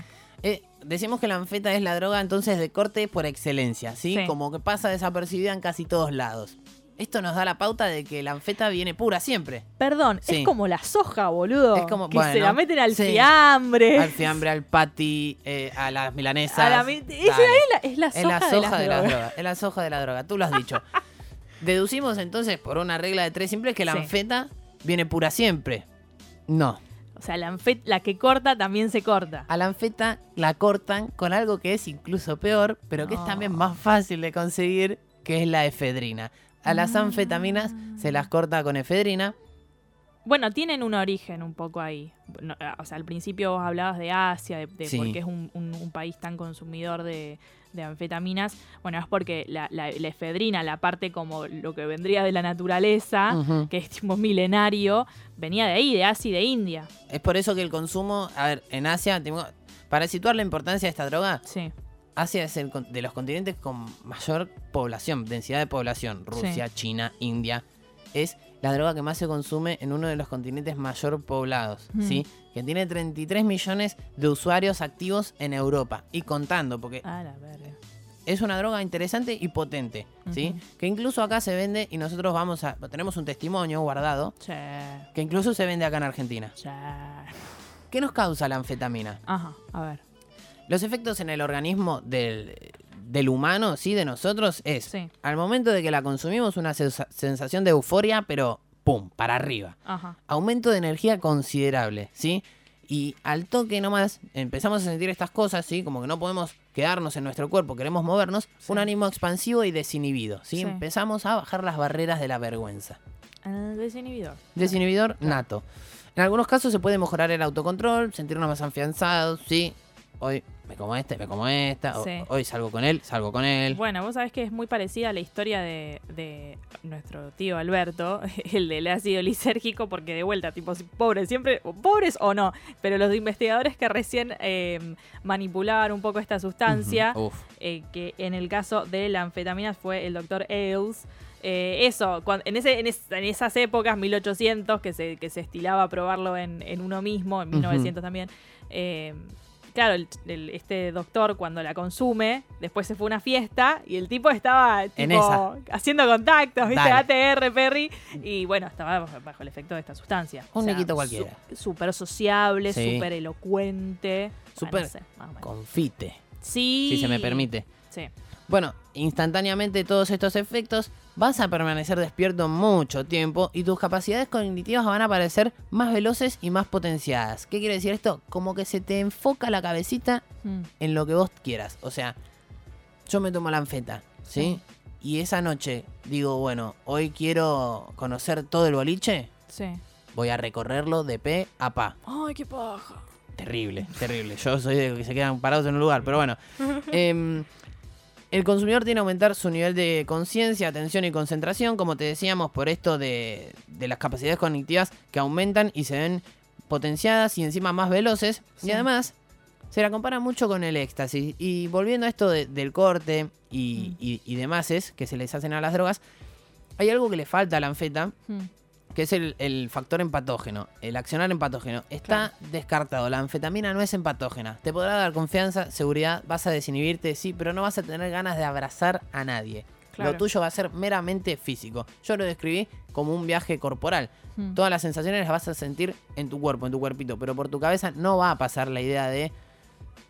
Eh, decimos que la anfeta es la droga entonces de corte por excelencia, ¿sí? Sí. Como que pasa desapercibida en casi todos lados. Esto nos da la pauta de que la anfeta viene pura siempre. Perdón, Sí. es como la soja, boludo. Es como- que bueno, se la meten al sí. fiambre. Al fiambre, al patty, eh, a las milanesas. A la es la, es la Es soja, la de, soja las de, la drogas. Es la soja de la droga, tú lo has dicho. Deducimos entonces por una regla de tres simples que la Sí. anfeta viene pura siempre. No. O sea, la, anfet- la que corta también se corta. A la anfeta la cortan con algo que es incluso peor, pero que es también más fácil de conseguir, que es la efedrina. A las anfetaminas se las corta con efedrina. Bueno, tienen un origen un poco ahí. No, eh, o sea, al principio vos hablabas de Asia, de, de Sí. por qué es un, un- un país tan consumidor de, de anfetaminas. Bueno, es porque la, la- la efedrina, la parte como lo que vendría de la naturaleza, que es tipo milenario, venía de ahí, de Asia y de India. Es por eso que el consumo, a ver, en Asia, para situar la importancia de esta droga, Sí. Asia es el de los continentes con mayor población, densidad de población. Rusia, China, India. Es la droga que más se consume en uno de los continentes mayor poblados, Mm. ¿sí? Que tiene 33 millones de usuarios activos en Europa. Y contando, porque la verga. es una droga interesante y potente, ¿sí? Que incluso acá se vende y nosotros vamos a... Tenemos un testimonio guardado que incluso se vende acá en Argentina. ¿Qué nos causa la anfetamina? Ajá, a ver. Los efectos en el organismo del, del humano, sí, de nosotros, es Sí. al momento de que la consumimos una sensa- sensación de euforia, pero ¡pum! para arriba. Ajá. Aumento de energía considerable, ¿sí? Y al toque nomás empezamos a sentir estas cosas, ¿sí? Como que no podemos quedarnos en nuestro cuerpo, queremos movernos, un ánimo expansivo y desinhibido, ¿sí? Sí. Empezamos a bajar las barreras de la vergüenza. Ah, desinhibidor. Desinhibidor nato. En algunos casos se puede mejorar el autocontrol, sentirnos más afianzados, ¿sí? Hoy me como este, me como esta, Sí. hoy salgo con él, salgo con él. Bueno, vos sabés que es muy parecida a la historia de, de nuestro tío Alberto, el del ácido lisérgico, porque de vuelta, tipo, pobres, siempre, pobres o no, pero los investigadores que recién eh, manipulaban un poco esta sustancia, eh, que en el caso de la anfetamina fue el doctor Ailes. Eh, eso, en, ese, en, es- en esas épocas, 1800, que se, que se estilaba probarlo en, en uno mismo, en 1900 también. eh, claro, el- el- este doctor cuando la consume, después se fue a una fiesta y el tipo estaba tipo, En esa. haciendo contactos, ¿viste? Dale. ATR, Perry. Y bueno, estaba bajo, el efecto de esta sustancia. Un niquito cualquiera. Súper sociable, Sí. súper elocuente. Súper Bueno, no sé, más o menos. confite, Sí. si se me permite. Sí. Bueno, instantáneamente todos estos efectos vas a permanecer despierto mucho tiempo y tus capacidades cognitivas van a parecer más veloces y más potenciadas. ¿Qué quiere decir esto? Como que se te enfoca la cabecita Mm. en lo que vos quieras. O sea, yo me tomo la anfeta, ¿sí? Y esa noche digo, bueno, hoy quiero conocer todo el boliche, Sí. voy a recorrerlo de pe a pa. Ay, qué paja. Terrible, terrible. Yo soy de los que se quedan parados en un lugar, pero bueno. Em, el consumidor tiene que aumentar su nivel de conciencia, atención y concentración, como te decíamos, por esto de, de las capacidades cognitivas que aumentan y se ven potenciadas y encima más veloces. Sí. Y además se la compara mucho con el éxtasis. Y volviendo a esto de- del corte y, y, y demás es que se les hacen a las drogas, hay algo que le falta a la anfeta, Mm. Que es el, el factor empatógeno, el accionar empatógeno. Está descartado, la anfetamina no es empatógena. Te podrá dar confianza, seguridad, vas a desinhibirte, sí, pero no vas a tener ganas de abrazar a nadie. Claro. Lo tuyo va a ser meramente físico. Yo lo describí como un viaje corporal. Mm. Todas las sensaciones las vas a sentir en tu cuerpo, en tu cuerpito, pero por tu cabeza no va a pasar la idea de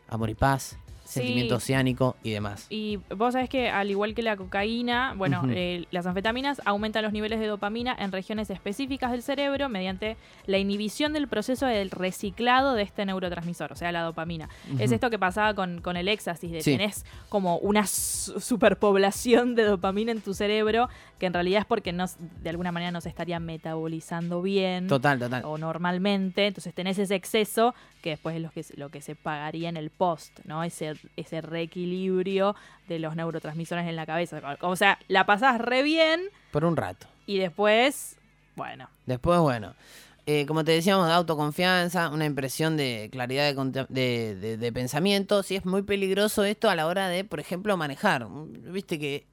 amor y paz, Sí. sentimiento oceánico y demás. Y vos sabés que al igual que la cocaína, bueno, eh, las anfetaminas aumentan los niveles de dopamina en regiones específicas del cerebro mediante la inhibición del proceso del reciclado de este neurotransmisor, o sea, la dopamina. Es esto que pasaba con, con el éxtasis, de Sí. tenés como una su- superpoblación de dopamina en tu cerebro, que en realidad es porque no, de alguna manera no se estaría metabolizando bien Total, total. o normalmente, entonces tenés ese exceso que después es lo que, lo que se pagaría en el post, ¿no? Ese, ese reequilibrio de los neurotransmisores en la cabeza. O sea, la pasás re bien Por un rato. y después, bueno, Después, bueno, eh, como te decíamos, da autoconfianza, una impresión de claridad de, de, de- de pensamiento. Sí es muy peligroso esto a la hora de, por ejemplo, manejar. Viste que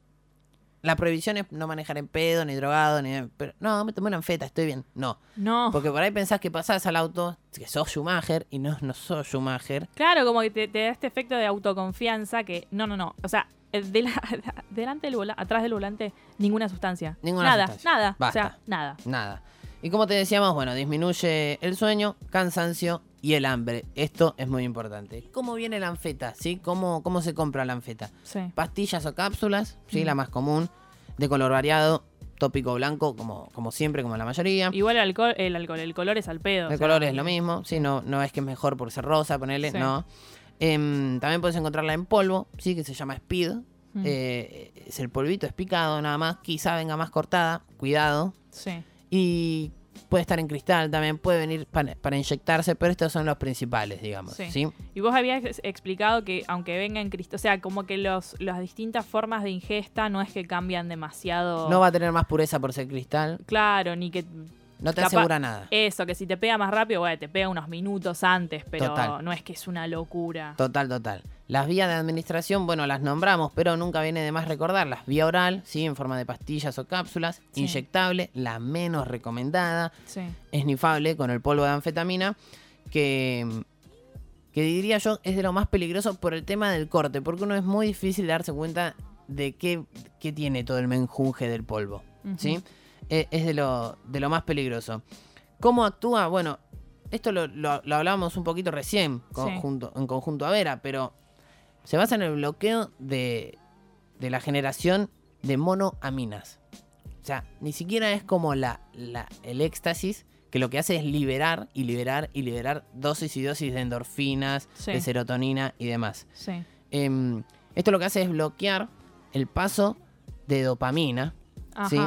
La prohibición es no manejar en pedo, ni drogado, ni... Pero, no, me tomé una anfeta, estoy bien. No. No. Porque por ahí pensás que pasás al auto, que sos Schumacher, y no, no sos Schumacher. Claro, como que te, te da este efecto de autoconfianza que. No, no, no. O sea, de la- delante del volante, atrás del volante, ninguna sustancia. Ninguna nada, sustancia. nada. O Basta. sea, nada. Nada. Y como te decíamos, bueno, disminuye el sueño, cansancio y el hambre. Esto es muy importante. ¿Cómo viene la anfeta? ¿Sí? ¿Cómo, cómo se compra la anfeta? Sí. Pastillas o cápsulas, ¿sí? Mm. La más común, de color variado, tópico blanco, como, como siempre, como la mayoría. Igual el alcohol, el alcohol, el color es al pedo. o El sea, color es lo mismo, ¿sí? No, no es que es mejor por ser rosa, ponerle, Sí. no. Em, también puedes encontrarla en polvo, ¿sí? Que se llama Speed. Mm. Eh, es el polvito, es picado nada más. Quizá venga más cortada, cuidado. Sí. Y puede estar en cristal también, puede venir para, para inyectarse, pero estos son los principales, digamos. Sí. ¿sí? Y vos habías ex- explicado que aunque venga en Cristo, o sea, como que los, las distintas formas de ingesta no es que cambian demasiado. No va a tener más pureza por ser cristal. Claro, ni que. No te capa- asegura nada. Eso, que si te pega más rápido, bueno, te pega unos minutos antes, pero Total. no es que es una locura. Total, total. Las vías de administración, bueno, las nombramos, pero nunca viene de más recordarlas. Vía oral, ¿sí? En forma de pastillas o cápsulas. Sí. Inyectable, la menos recomendada. Sí. Esnifable, con el polvo de anfetamina, que, que diría yo es de lo más peligroso por el tema del corte, porque uno es muy difícil darse cuenta de qué, qué tiene todo el menjunje del polvo. ¿sí? Es de lo, de lo más peligroso. ¿Cómo actúa? Bueno, esto lo, lo- lo hablábamos un poquito recién conjunto, en conjunto a Vera, pero se basa en el bloqueo de, de la generación de monoaminas. O sea, ni siquiera es como la, la- el éxtasis, que lo que hace es liberar y liberar y liberar dosis y dosis de endorfinas, Sí. de serotonina y demás. Sí. Em, esto lo que hace es bloquear el paso de dopamina. Ajá. ¿sí?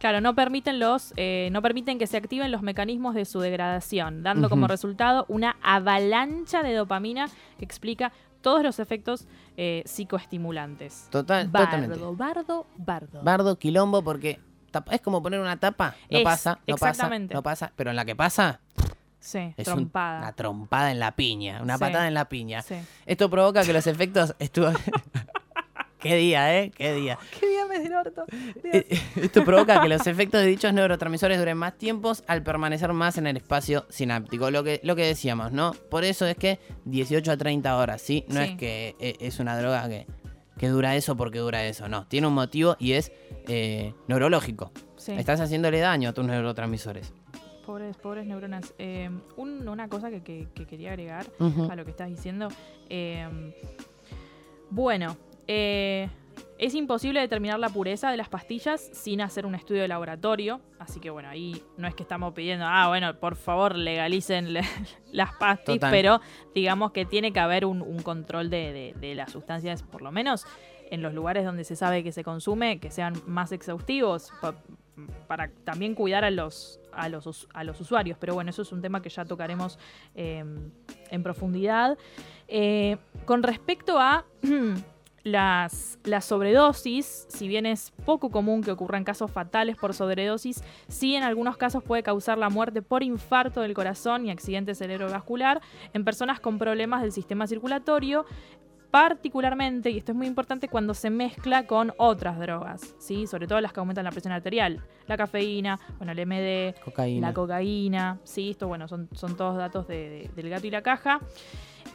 Claro, no permiten los, eh, no permiten que se activen los mecanismos de su degradación, dando como resultado una avalancha de dopamina que explica todos los efectos eh, psicoestimulantes. Total, bardo, totalmente. bardo, bardo. Bardo, quilombo, porque tapa- es como poner una tapa, no Es, pasa, no pasa, exactamente. no pasa, pero en la que pasa Sí, es un- trompada. una trompada en la piña, una Sí. patada en la piña. Sí. Esto provoca que los efectos Qué día, ¿eh? Qué día. Qué bien me del orto. Eh, Esto provoca que los efectos de dichos neurotransmisores duren más tiempos al permanecer más en el espacio sináptico. Lo que, lo que decíamos, ¿no? Por eso es que 18 a 30 horas, ¿sí? No Sí. es que eh, es una droga que, que dura eso porque dura eso, no. Tiene un motivo y es eh, neurológico. Sí. Estás haciéndole daño a tus neurotransmisores. Pobres, pobres neuronas. Eh, un- una cosa que, que- que quería agregar a lo que estás diciendo. eh, bueno, eh, es imposible determinar la pureza de las pastillas sin hacer un estudio de laboratorio. Así que bueno, ahí no es que estamos pidiendo, ah, bueno, por favor legalicen le- las pastillas, Total. pero digamos que tiene que haber un, un control de, de- de las sustancias, por lo menos en los lugares donde se sabe que se consume, que sean más exhaustivos, pa- para también cuidar a los, a, los, a los usuarios. Pero bueno, eso es un tema que ya tocaremos eh, en profundidad. Eh, con respecto a las, las sobredosis, si bien es poco común que ocurran casos fatales por sobredosis, sí en algunos casos puede causar la muerte por infarto del corazón y accidente cerebrovascular en personas con problemas del sistema circulatorio, particularmente, y esto es muy importante, cuando se mezcla con otras drogas, ¿sí? sobre todo las que aumentan la presión arterial, la cafeína, bueno, el MD, Cocaína. la cocaína, sí, esto bueno, son, son todos datos de- de- del gato y la caja.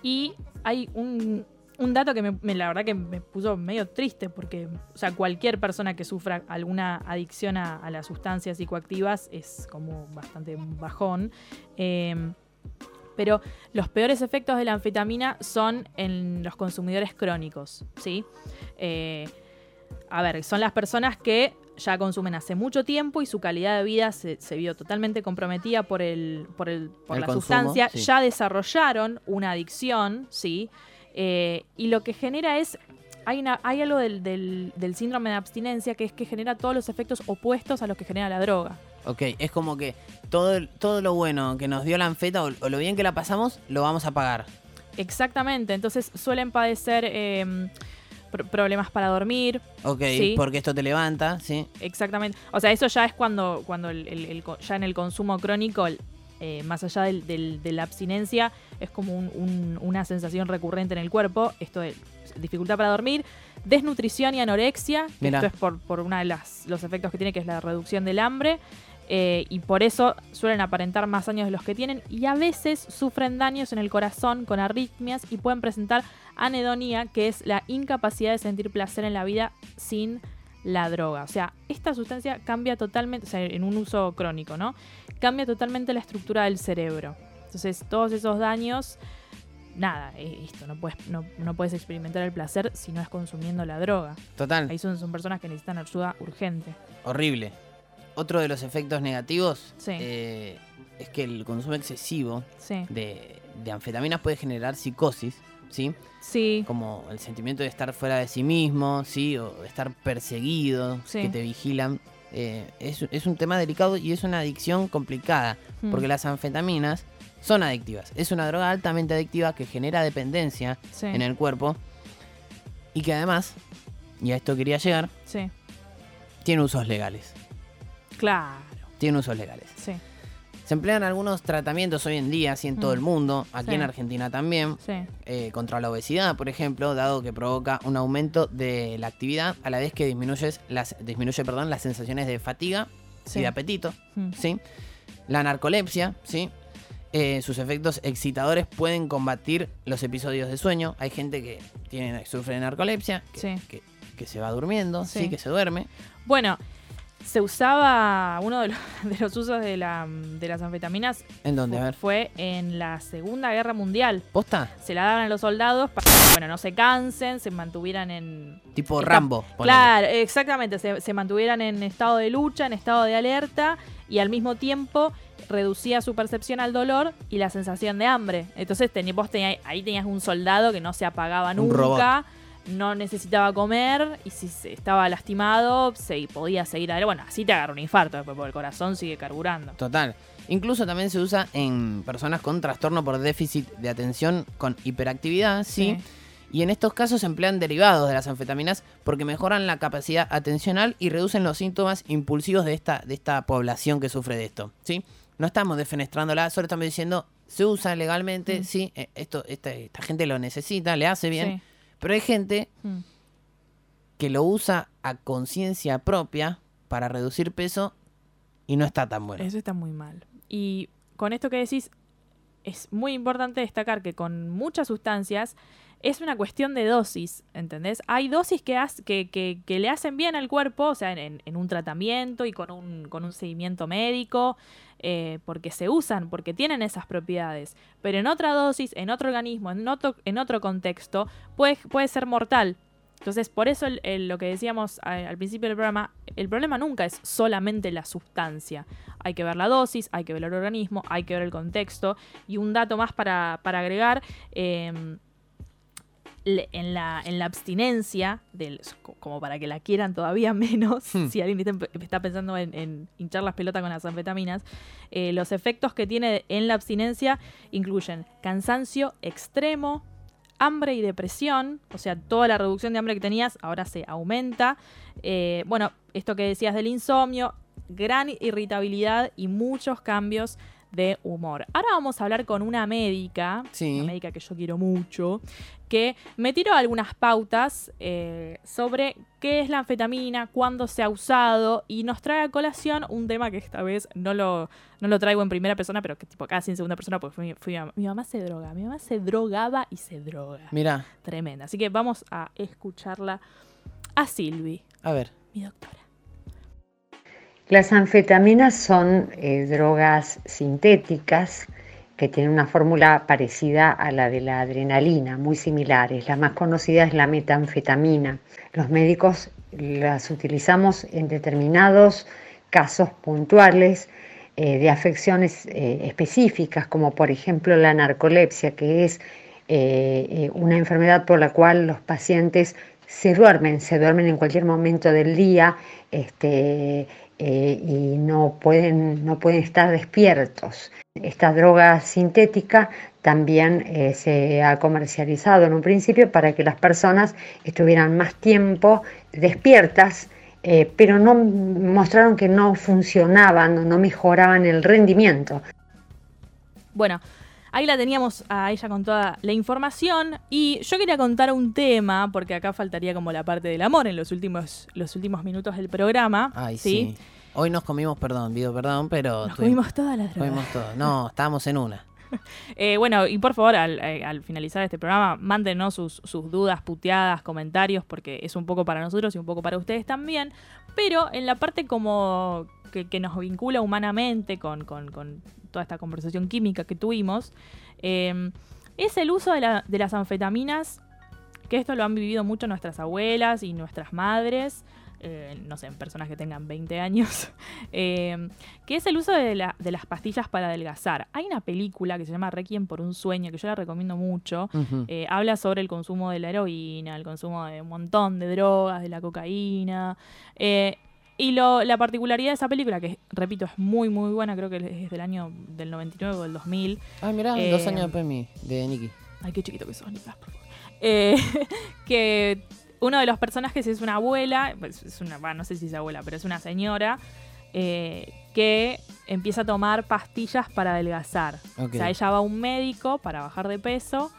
Y hay un, un dato que me, me- la verdad que me puso medio triste porque, o sea, cualquier persona que sufra alguna adicción a, a las sustancias psicoactivas es como bastante bajón. Eh, pero los peores efectos de la anfetamina son en los consumidores crónicos, ¿sí? Eh, a ver, son las personas que ya consumen hace mucho tiempo y su calidad de vida se, se vio totalmente comprometida por, el, por, el, por El la consumo, sustancia, sí. ya desarrollaron una adicción, ¿sí? Eh, y lo que genera es, hay, una- hay algo del, del- del síndrome de abstinencia que es que genera todos los efectos opuestos a los que genera la droga. Ok, es como que todo, todo lo bueno que nos dio la anfeta o, o lo bien que la pasamos, lo vamos a pagar. Exactamente, entonces suelen padecer eh, pr- problemas para dormir. Ok, Sí. porque esto te levanta, ¿sí? Exactamente. O sea, eso ya es cuando, cuando el, el- el co- ya en el consumo crónico, eh, más allá del- del- de la abstinencia, es como un- un- una sensación recurrente en el cuerpo. Esto de dificultad para dormir, desnutrición y anorexia, Mirá. esto es por, por uno de las, los efectos que tiene, que es la reducción del hambre. eh, y por eso suelen aparentar más años de los que tienen y a veces sufren daños en el corazón con arritmias y pueden presentar anedonía, que es la incapacidad de sentir placer en la vida sin la droga. O sea, esta sustancia cambia totalmente, o sea, en un uso crónico, ¿no? Cambia totalmente la estructura del cerebro. Entonces, todos esos daños, nada, esto, no puedes, no, no puedes experimentar el placer si no es consumiendo la droga. Total. Ahí son, son personas que necesitan ayuda urgente. Horrible. Otro de los efectos negativos Sí. eh, es que el consumo excesivo Sí. de, de anfetaminas puede generar psicosis, ¿sí? Sí. Como el sentimiento de estar fuera de sí mismo, ¿sí? O de estar perseguido, Sí. que te vigilan. Eh, es, es un tema delicado y es una adicción complicada, Mm. porque las anfetaminas son adictivas. Es una droga altamente adictiva que genera dependencia Sí. en el cuerpo y que además, y a esto quería llegar, Sí. tiene usos legales. Claro. Tiene usos legales. Sí. Se emplean algunos tratamientos hoy en día, así en todo Mm. el mundo, aquí Sí. en Argentina también, Sí. eh, contra la obesidad, por ejemplo, dado que provoca un aumento de la actividad a la vez que disminuyes las, disminuye perdón, las sensaciones de fatiga Sí. y de apetito. Mm. ¿sí? La narcolepsia, ¿sí? Eh, sus efectos excitadores pueden combatir los episodios de sueño. Hay gente que tiene, sufre de narcolepsia, que, que- que se va durmiendo, ¿sí? Sí. que se duerme. Bueno, se usaba, uno de los, de los usos de, la, de las anfetaminas ¿En dónde? fu- A ver. fue en la Segunda Guerra Mundial. ¿Posta? Se la daban a los soldados para que bueno, no se cansen, se mantuvieran en... Tipo Rambo. ponele. Claro, exactamente, se, se mantuvieran en estado de lucha, en estado de alerta y al mismo tiempo reducía su percepción al dolor y la sensación de hambre. Entonces teni- vos tenías- ahí tenías un soldado que no se apagaba Un nunca, no necesitaba comer y si se estaba lastimado se podía seguir adelante. Bueno, así te agarra un infarto después porque el corazón sigue carburando. Total. Incluso también se usa en personas con trastorno por déficit de atención con hiperactividad, ¿sí? Sí. Y en estos casos se emplean derivados de las anfetaminas porque mejoran la capacidad atencional y reducen los síntomas impulsivos de esta, de esta población que sufre de esto, ¿sí? No estamos defenestrándola, solo estamos diciendo, se usa legalmente, Mm. sí, eh, esto, esta, esta gente lo necesita, le hace bien, Sí. Pero hay gente Mm. que lo usa a conciencia propia para reducir peso y no está tan bueno. Eso está muy mal. Y con esto que decís, es muy importante destacar que con muchas sustancias es una cuestión de dosis, ¿entendés? Hay dosis que, que- que le hacen bien al cuerpo, o sea, en, en un tratamiento y con un, con un seguimiento médico, eh, porque se usan, porque tienen esas propiedades. Pero en otra dosis, en otro organismo, en otro, en otro contexto, puede, puede ser mortal. Entonces, por eso el- el- lo que decíamos al principio del programa, el problema nunca es solamente la sustancia. Hay que ver la dosis, hay que ver el organismo, hay que ver el contexto. Y un dato más para, para agregar, eh, le- en, la, en la abstinencia, del, como para que la quieran todavía menos, Hmm. si alguien está, pensando en, en hinchar las pelotas con las anfetaminas, eh, los efectos que tiene en la abstinencia incluyen cansancio extremo, hambre y depresión, o sea, toda la reducción de hambre que tenías ahora se aumenta. Eh, bueno, esto que decías del insomnio, gran irritabilidad y muchos cambios de humor. Ahora vamos a hablar con una médica, Sí. una médica que yo quiero mucho, que me tiró algunas pautas eh, sobre qué es la anfetamina, cuándo se ha usado y nos trae a colación un tema que esta vez no lo, no lo traigo en primera persona, pero que tipo casi en segunda persona porque fui, fui a- mi mamá se droga, mi mamá se drogaba y se droga. Mira, Tremenda. Así que vamos a escucharla a Silvi, a ver. mi doctora. Las anfetaminas son eh, drogas sintéticas que tienen una fórmula parecida a la de la adrenalina, muy similares. La más conocida es la metanfetamina. Los médicos las utilizamos en determinados casos puntuales eh, de afecciones eh, específicas, como por ejemplo la narcolepsia, que es una enfermedad por la cual los pacientes se duermen, se duermen en cualquier momento del día este, eh, y no pueden, no pueden estar despiertos. Esta droga sintética también eh, se ha comercializado en un principio para que las personas estuvieran más tiempo despiertas, eh, pero no mostraron que no funcionaban, no mejoraban el rendimiento. Bueno, Ahí la teníamos a ella con toda la información y yo quería contar un tema, porque acá faltaría como la parte del amor en los últimos, los últimos minutos del programa. Ay, sí. Hoy nos comimos, perdón, pido perdón, pero... Nos tuvimos- comimos todas las drogas. Comimos todo. No, estábamos en una. Eh, bueno, y por favor, al, eh, al finalizar este programa, mándenos sus, sus dudas, puteadas, comentarios, porque es un poco para nosotros y un poco para ustedes también. Pero en la parte como que, que nos vincula humanamente con, con- con toda esta conversación química que tuvimos, eh, es el uso de, la- de las anfetaminas, que esto lo han vivido mucho nuestras abuelas y nuestras madres. eh, no sé, en personas que tengan 20 años, eh, que es el uso de, la- de las pastillas para adelgazar. Hay una película que se llama Requiem por un sueño, que yo la recomiendo mucho. Eh, habla sobre el consumo de la heroína, el consumo de un montón de drogas, de la cocaína. Y lo, la particularidad de esa película, que repito, es muy, muy buena, creo que es del año del 99 o del 2000. Ay, mirá, Eh, dos años después de mí, de Nicky. Ay, qué chiquito que sos, Nicolás, por favor. Eh, que uno de los personajes es una abuela, pues, es una, bah, no sé si es abuela, pero es una señora eh, que empieza a tomar pastillas para adelgazar. O sea, ella va a un médico para bajar de peso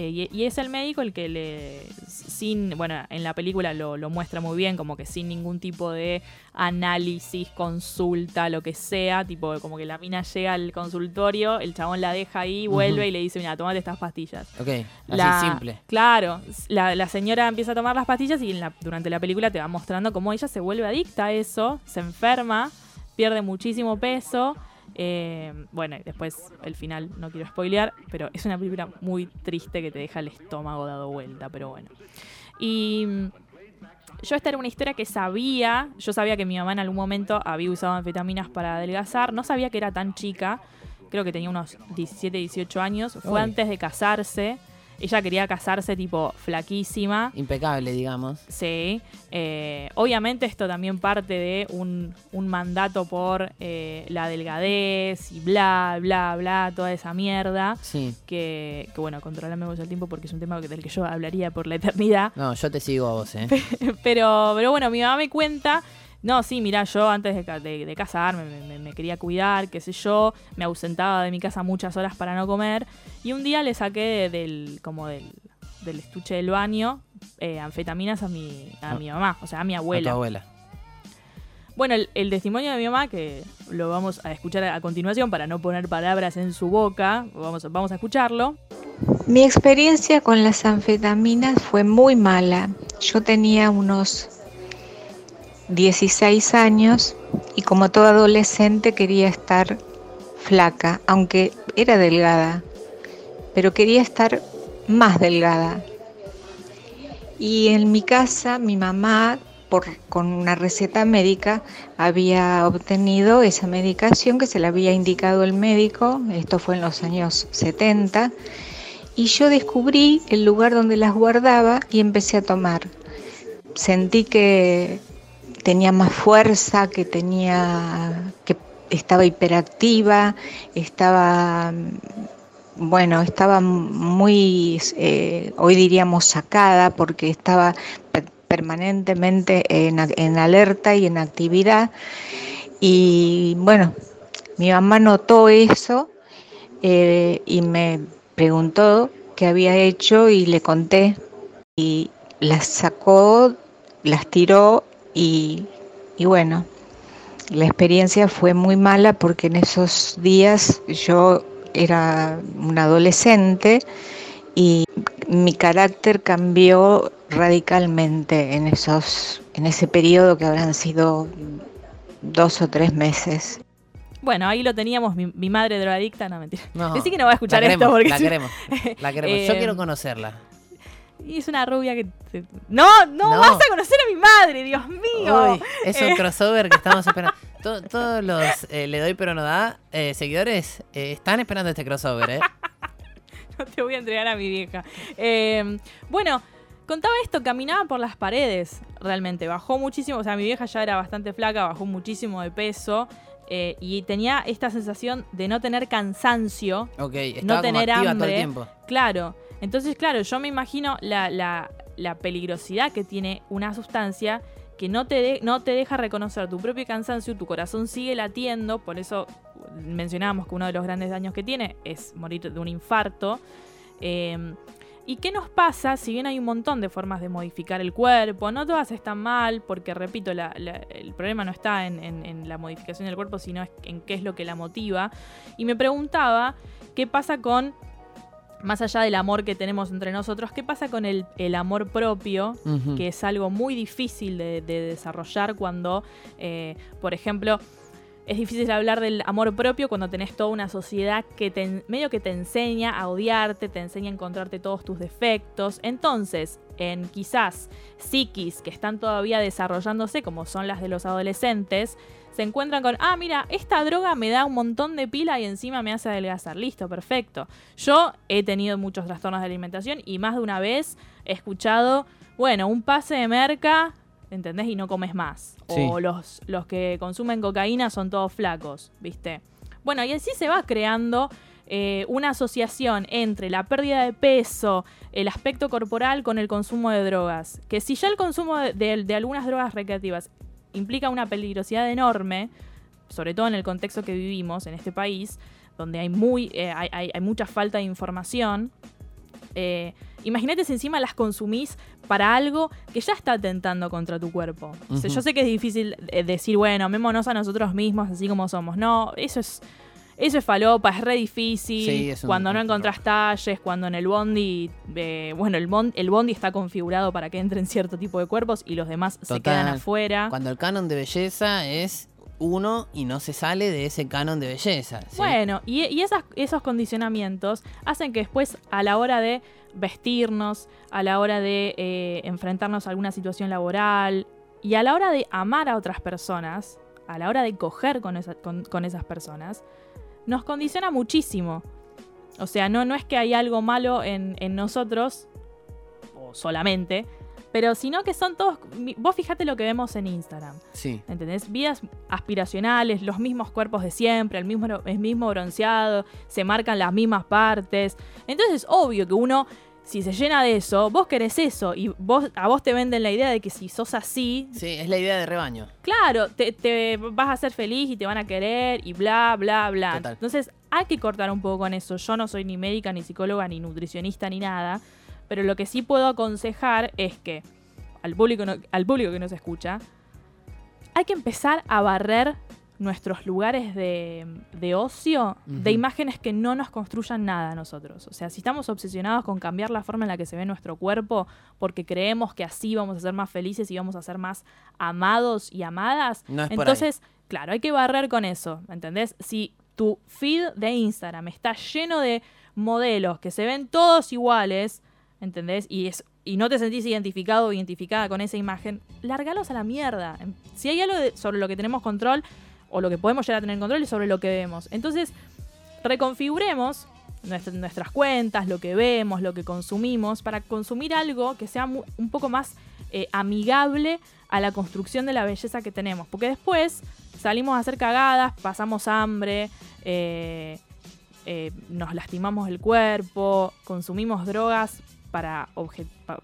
eh, y, y es el médico el que le, sin, bueno, en la película lo, lo muestra muy bien, como que sin ningún tipo de análisis, consulta, lo que sea, tipo como que la mina llega al consultorio, el chabón la deja ahí, vuelve y le dice, mira, tomate estas pastillas. Ok, así La- simple. Claro, la, la señora empieza a tomar las pastillas y en la- durante la película te va mostrando cómo ella se vuelve adicta a eso, se enferma, pierde muchísimo peso. Eh, bueno, y después el final no quiero spoilear, pero es una película muy triste que te deja el estómago dado vuelta, pero bueno. Y mm, yo esta era una historia que sabía, yo sabía que mi mamá en algún momento había usado anfetaminas para adelgazar, no sabía que era tan chica, creo que tenía unos 17, 18 años, fue Uy. antes de casarse, ella quería casarse tipo flaquísima. Impecable, digamos. Sí, eh, obviamente esto también parte de un, un mandato por eh, la delgadez y bla, bla, bla, toda esa mierda. Sí. Que, que bueno, controlame vos el tiempo porque es un tema del que yo hablaría por la eternidad. No, yo te sigo a vos, ¿eh? pero, pero bueno, mi mamá me cuenta, no, sí, mira, yo antes de, ca- de- de casarme me, me- me quería cuidar, qué sé yo, me ausentaba de mi casa muchas horas para no comer y un día le saqué de- del, como del, del estuche del baño eh, anfetaminas a mi, a Ah. mi mamá, o sea, a mi A tu abuela. abuela. Bueno, el, el testimonio de mi mamá, que lo vamos a escuchar a, continuación para no poner palabras en su boca, vamos, a- vamos a escucharlo. Mi experiencia con las anfetaminas fue muy mala. Yo tenía unos 16 años y como todo adolescente quería estar flaca, aunque era delgada, pero quería estar más delgada. Y en mi casa mi mamá, con una receta médica, había obtenido esa medicación que se le había indicado el médico, esto fue en los años 70, y yo descubrí el lugar donde las guardaba y empecé a tomar. Sentí que tenía más fuerza, que tenía que estaba hiperactiva, estaba bueno, estaba muy eh, hoy diríamos sacada porque estaba per- permanentemente en alerta y en actividad. Y bueno, mi mamá notó eso eh, y me preguntó qué había hecho y le conté. Y las sacó, las tiró y, y bueno, la experiencia fue muy mala porque en esos días yo era una adolescente y mi carácter cambió radicalmente en esos en ese periodo que habrán sido dos o tres meses. Bueno, ahí lo teníamos, mi, mi madre drogadicta, no mentira. No, Decí que no va a escuchar la esto queremos, porque La queremos. La queremos. Yo Eh, quiero conocerla. Y es una rubia que... No, no, No. vas a conocer a mi madre, Dios mío. Uy, es un Eh, crossover que estamos esperando. To- todos los eh, Le doy pero no da eh, seguidores están esperando este crossover, ¿eh? no te voy a entregar a mi vieja. Eh, bueno, contaba esto, caminaba por las paredes, realmente. Bajó muchísimo, o sea, mi vieja ya era bastante flaca, bajó muchísimo de peso. eh, y tenía esta sensación de no tener cansancio, Ok, estaba no tener hambre. todo el tiempo. Claro. Entonces, claro, yo me imagino la, peligrosidad que tiene una sustancia que no te, no te deja reconocer tu propio cansancio, tu corazón sigue latiendo, por eso mencionábamos que uno de los grandes daños que tiene es morir de un infarto. Eh, ¿Y qué nos pasa? Si bien hay un montón de formas de modificar el cuerpo, no todas están mal, porque repito, el problema no está en, la modificación del cuerpo, sino en qué es lo que la motiva. Y me preguntaba qué pasa con, más allá del amor que tenemos entre nosotros, qué pasa con el, el amor propio, que es algo muy difícil de, de desarrollar cuando, eh, por ejemplo, es difícil hablar del amor propio cuando tenés toda una sociedad que te, medio que te enseña a odiarte, te enseña a encontrarte todos tus defectos. Entonces, en quizás psiquis que están todavía desarrollándose, como son las de los adolescentes, se encuentran con, ah, mira, esta droga me da un montón de pila y encima me hace adelgazar. Listo, perfecto. Yo he tenido muchos trastornos de alimentación y más de una vez he escuchado, bueno, un pase de merca, ¿entendés? Y no comes más. Sí. O los, los que consumen cocaína son todos flacos, ¿viste? Bueno, y así se va creando eh, una asociación entre la pérdida de peso, el aspecto corporal con el consumo de drogas. Que si ya el consumo de, de- de algunas drogas recreativas implica una peligrosidad enorme, sobre todo en el contexto que vivimos en este país, donde hay, muy, eh, hay, hay- hay mucha falta de información, eh, imagínate si encima las consumís para algo que ya está atentando contra tu cuerpo. O sea, Ujú. yo sé que es difícil eh, decir, bueno, amémonos a nosotros mismos así como somos. No, eso es, eso es falopa, es re difícil. Sí, es cuando no encontrás talles, cuando en el bondi, eh, bueno, el, bon- el bondi está configurado para que entren cierto tipo de cuerpos y los demás se quedan afuera. Cuando el canon de belleza es uno y no se sale de ese canon de belleza. Bueno, y, esos condicionamientos hacen que después, a la hora de vestirnos, a la hora de eh, enfrentarnos a alguna situación laboral y a la hora de amar a otras personas, a la hora de coger con- con esas personas, nos condiciona muchísimo. O sea, no, no es que hay algo malo en, en nosotros, o solamente, pero sino que son todos... Vos fijate lo que vemos en Instagram. Sí. ¿Entendés? Vidas aspiracionales, los mismos cuerpos de siempre, el mismo, el mismo bronceado, se marcan las mismas partes. Entonces, obvio que uno, si se llena de eso, vos querés eso y vos, a vos te venden la idea de que si sos así, Sí, es la idea de rebaño. claro, te, te vas a ser feliz y te van a querer y bla, bla, bla. Total. Entonces, hay que cortar un poco con eso. Yo no soy ni médica, ni psicóloga, ni nutricionista, ni nada. Pero lo que sí puedo aconsejar es que al público, no- al público que nos escucha, hay que empezar a barrer nuestros lugares de, de ocio de imágenes que no nos construyan nada a nosotros. O sea, si estamos obsesionados con cambiar la forma en la que se ve nuestro cuerpo porque creemos que así vamos a ser más felices y vamos a ser más amados y amadas, No es entonces, claro, hay que barrer con eso, ¿entendés? Si tu feed de Instagram está lleno de modelos que se ven todos iguales, ¿entendés? Y es y no te sentís identificado o identificada con esa imagen, lárgalos a la mierda. Si hay algo sobre lo que tenemos control o lo que podemos llegar a tener control es sobre lo que vemos. Entonces, reconfiguremos nuestra- nuestras cuentas, lo que vemos, lo que consumimos, para consumir algo que sea un poco más eh, amigable a la construcción de la belleza que tenemos. Porque después salimos a hacer cagadas, pasamos hambre, eh, eh, nos lastimamos el cuerpo, consumimos drogas para,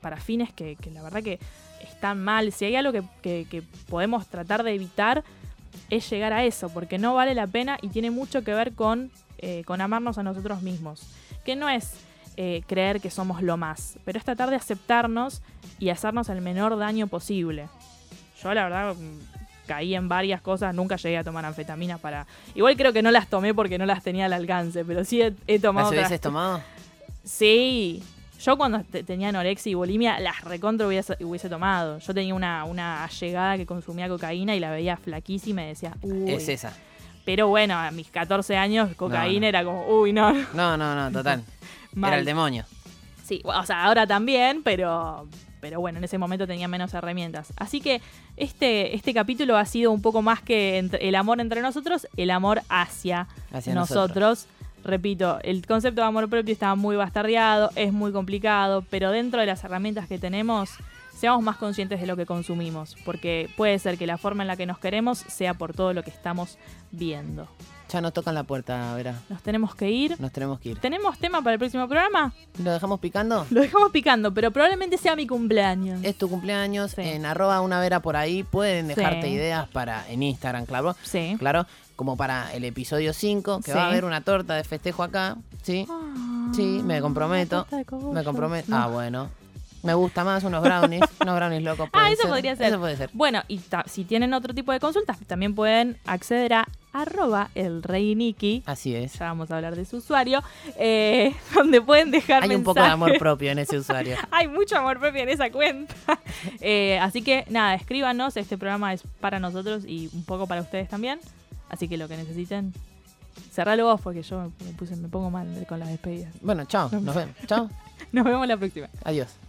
para fines que, que la verdad que están mal. Si hay algo que, que- que podemos tratar de evitar es llegar a eso, porque no vale la pena y tiene mucho que ver con, eh, con amarnos a nosotros mismos. Que no es eh, creer que somos lo más, pero es tratar de aceptarnos y hacernos el menor daño posible. Yo la verdad mm, caí en varias cosas, nunca llegué a tomar anfetaminas para... Igual creo que no las tomé porque no las tenía al alcance, pero sí he, he tomado... ¿Las hubieses tomado? Sí. Yo cuando te- tenía anorexia y bulimia, las recontra hubiese, hubiese tomado. Yo tenía una, una allegada que consumía cocaína y la veía flaquísima y decía, uy. Es esa. Pero bueno, a mis 14 años, cocaína no. era como, uy, no. no. No, no, total. Era el demonio. Sí, o sea, ahora también, pero, pero bueno, en ese momento tenía menos herramientas. Así que este, este capítulo ha sido un poco más que entre- el amor entre nosotros, el amor hacia, Hacia nosotros. Repito, el concepto de amor propio está muy bastardeado, es muy complicado, pero dentro de las herramientas que tenemos, seamos más conscientes de lo que consumimos, porque puede ser que la forma en la que nos queremos sea por todo lo que estamos viendo. Ya nos tocan la puerta, verá. Nos tenemos que ir. Nos tenemos que ir. ¿Tenemos tema para el próximo programa? ¿Lo dejamos picando? Lo dejamos picando, pero probablemente sea mi cumpleaños. Es tu cumpleaños. En arroba una vera por ahí pueden dejarte Sí. ideas para en Instagram, claro. Sí. Claro. Como para el episodio 5, que va a haber una torta de festejo acá, ¿sí? Sí, me comprometo. Me comprometo. No. Ah, bueno. Me gusta más unos brownies, unos brownies locos. Ah, eso podría ser. Eso puede ser. Bueno, y si tienen otro tipo de consultas, también pueden acceder a arroba el rey Niki. Así es. Ya vamos a hablar de su usuario. eh, donde pueden dejar Hay un poco de amor propio en ese usuario. Hay mucho amor propio en esa cuenta. Eh, así que nada, escríbanos. Este programa es para nosotros y un poco para ustedes también. Así que lo que necesiten, cerralo vos porque yo me, puse, me pongo mal con las despedidas. Bueno, chao. Nos vemos. Chao. Nos vemos la próxima. Adiós.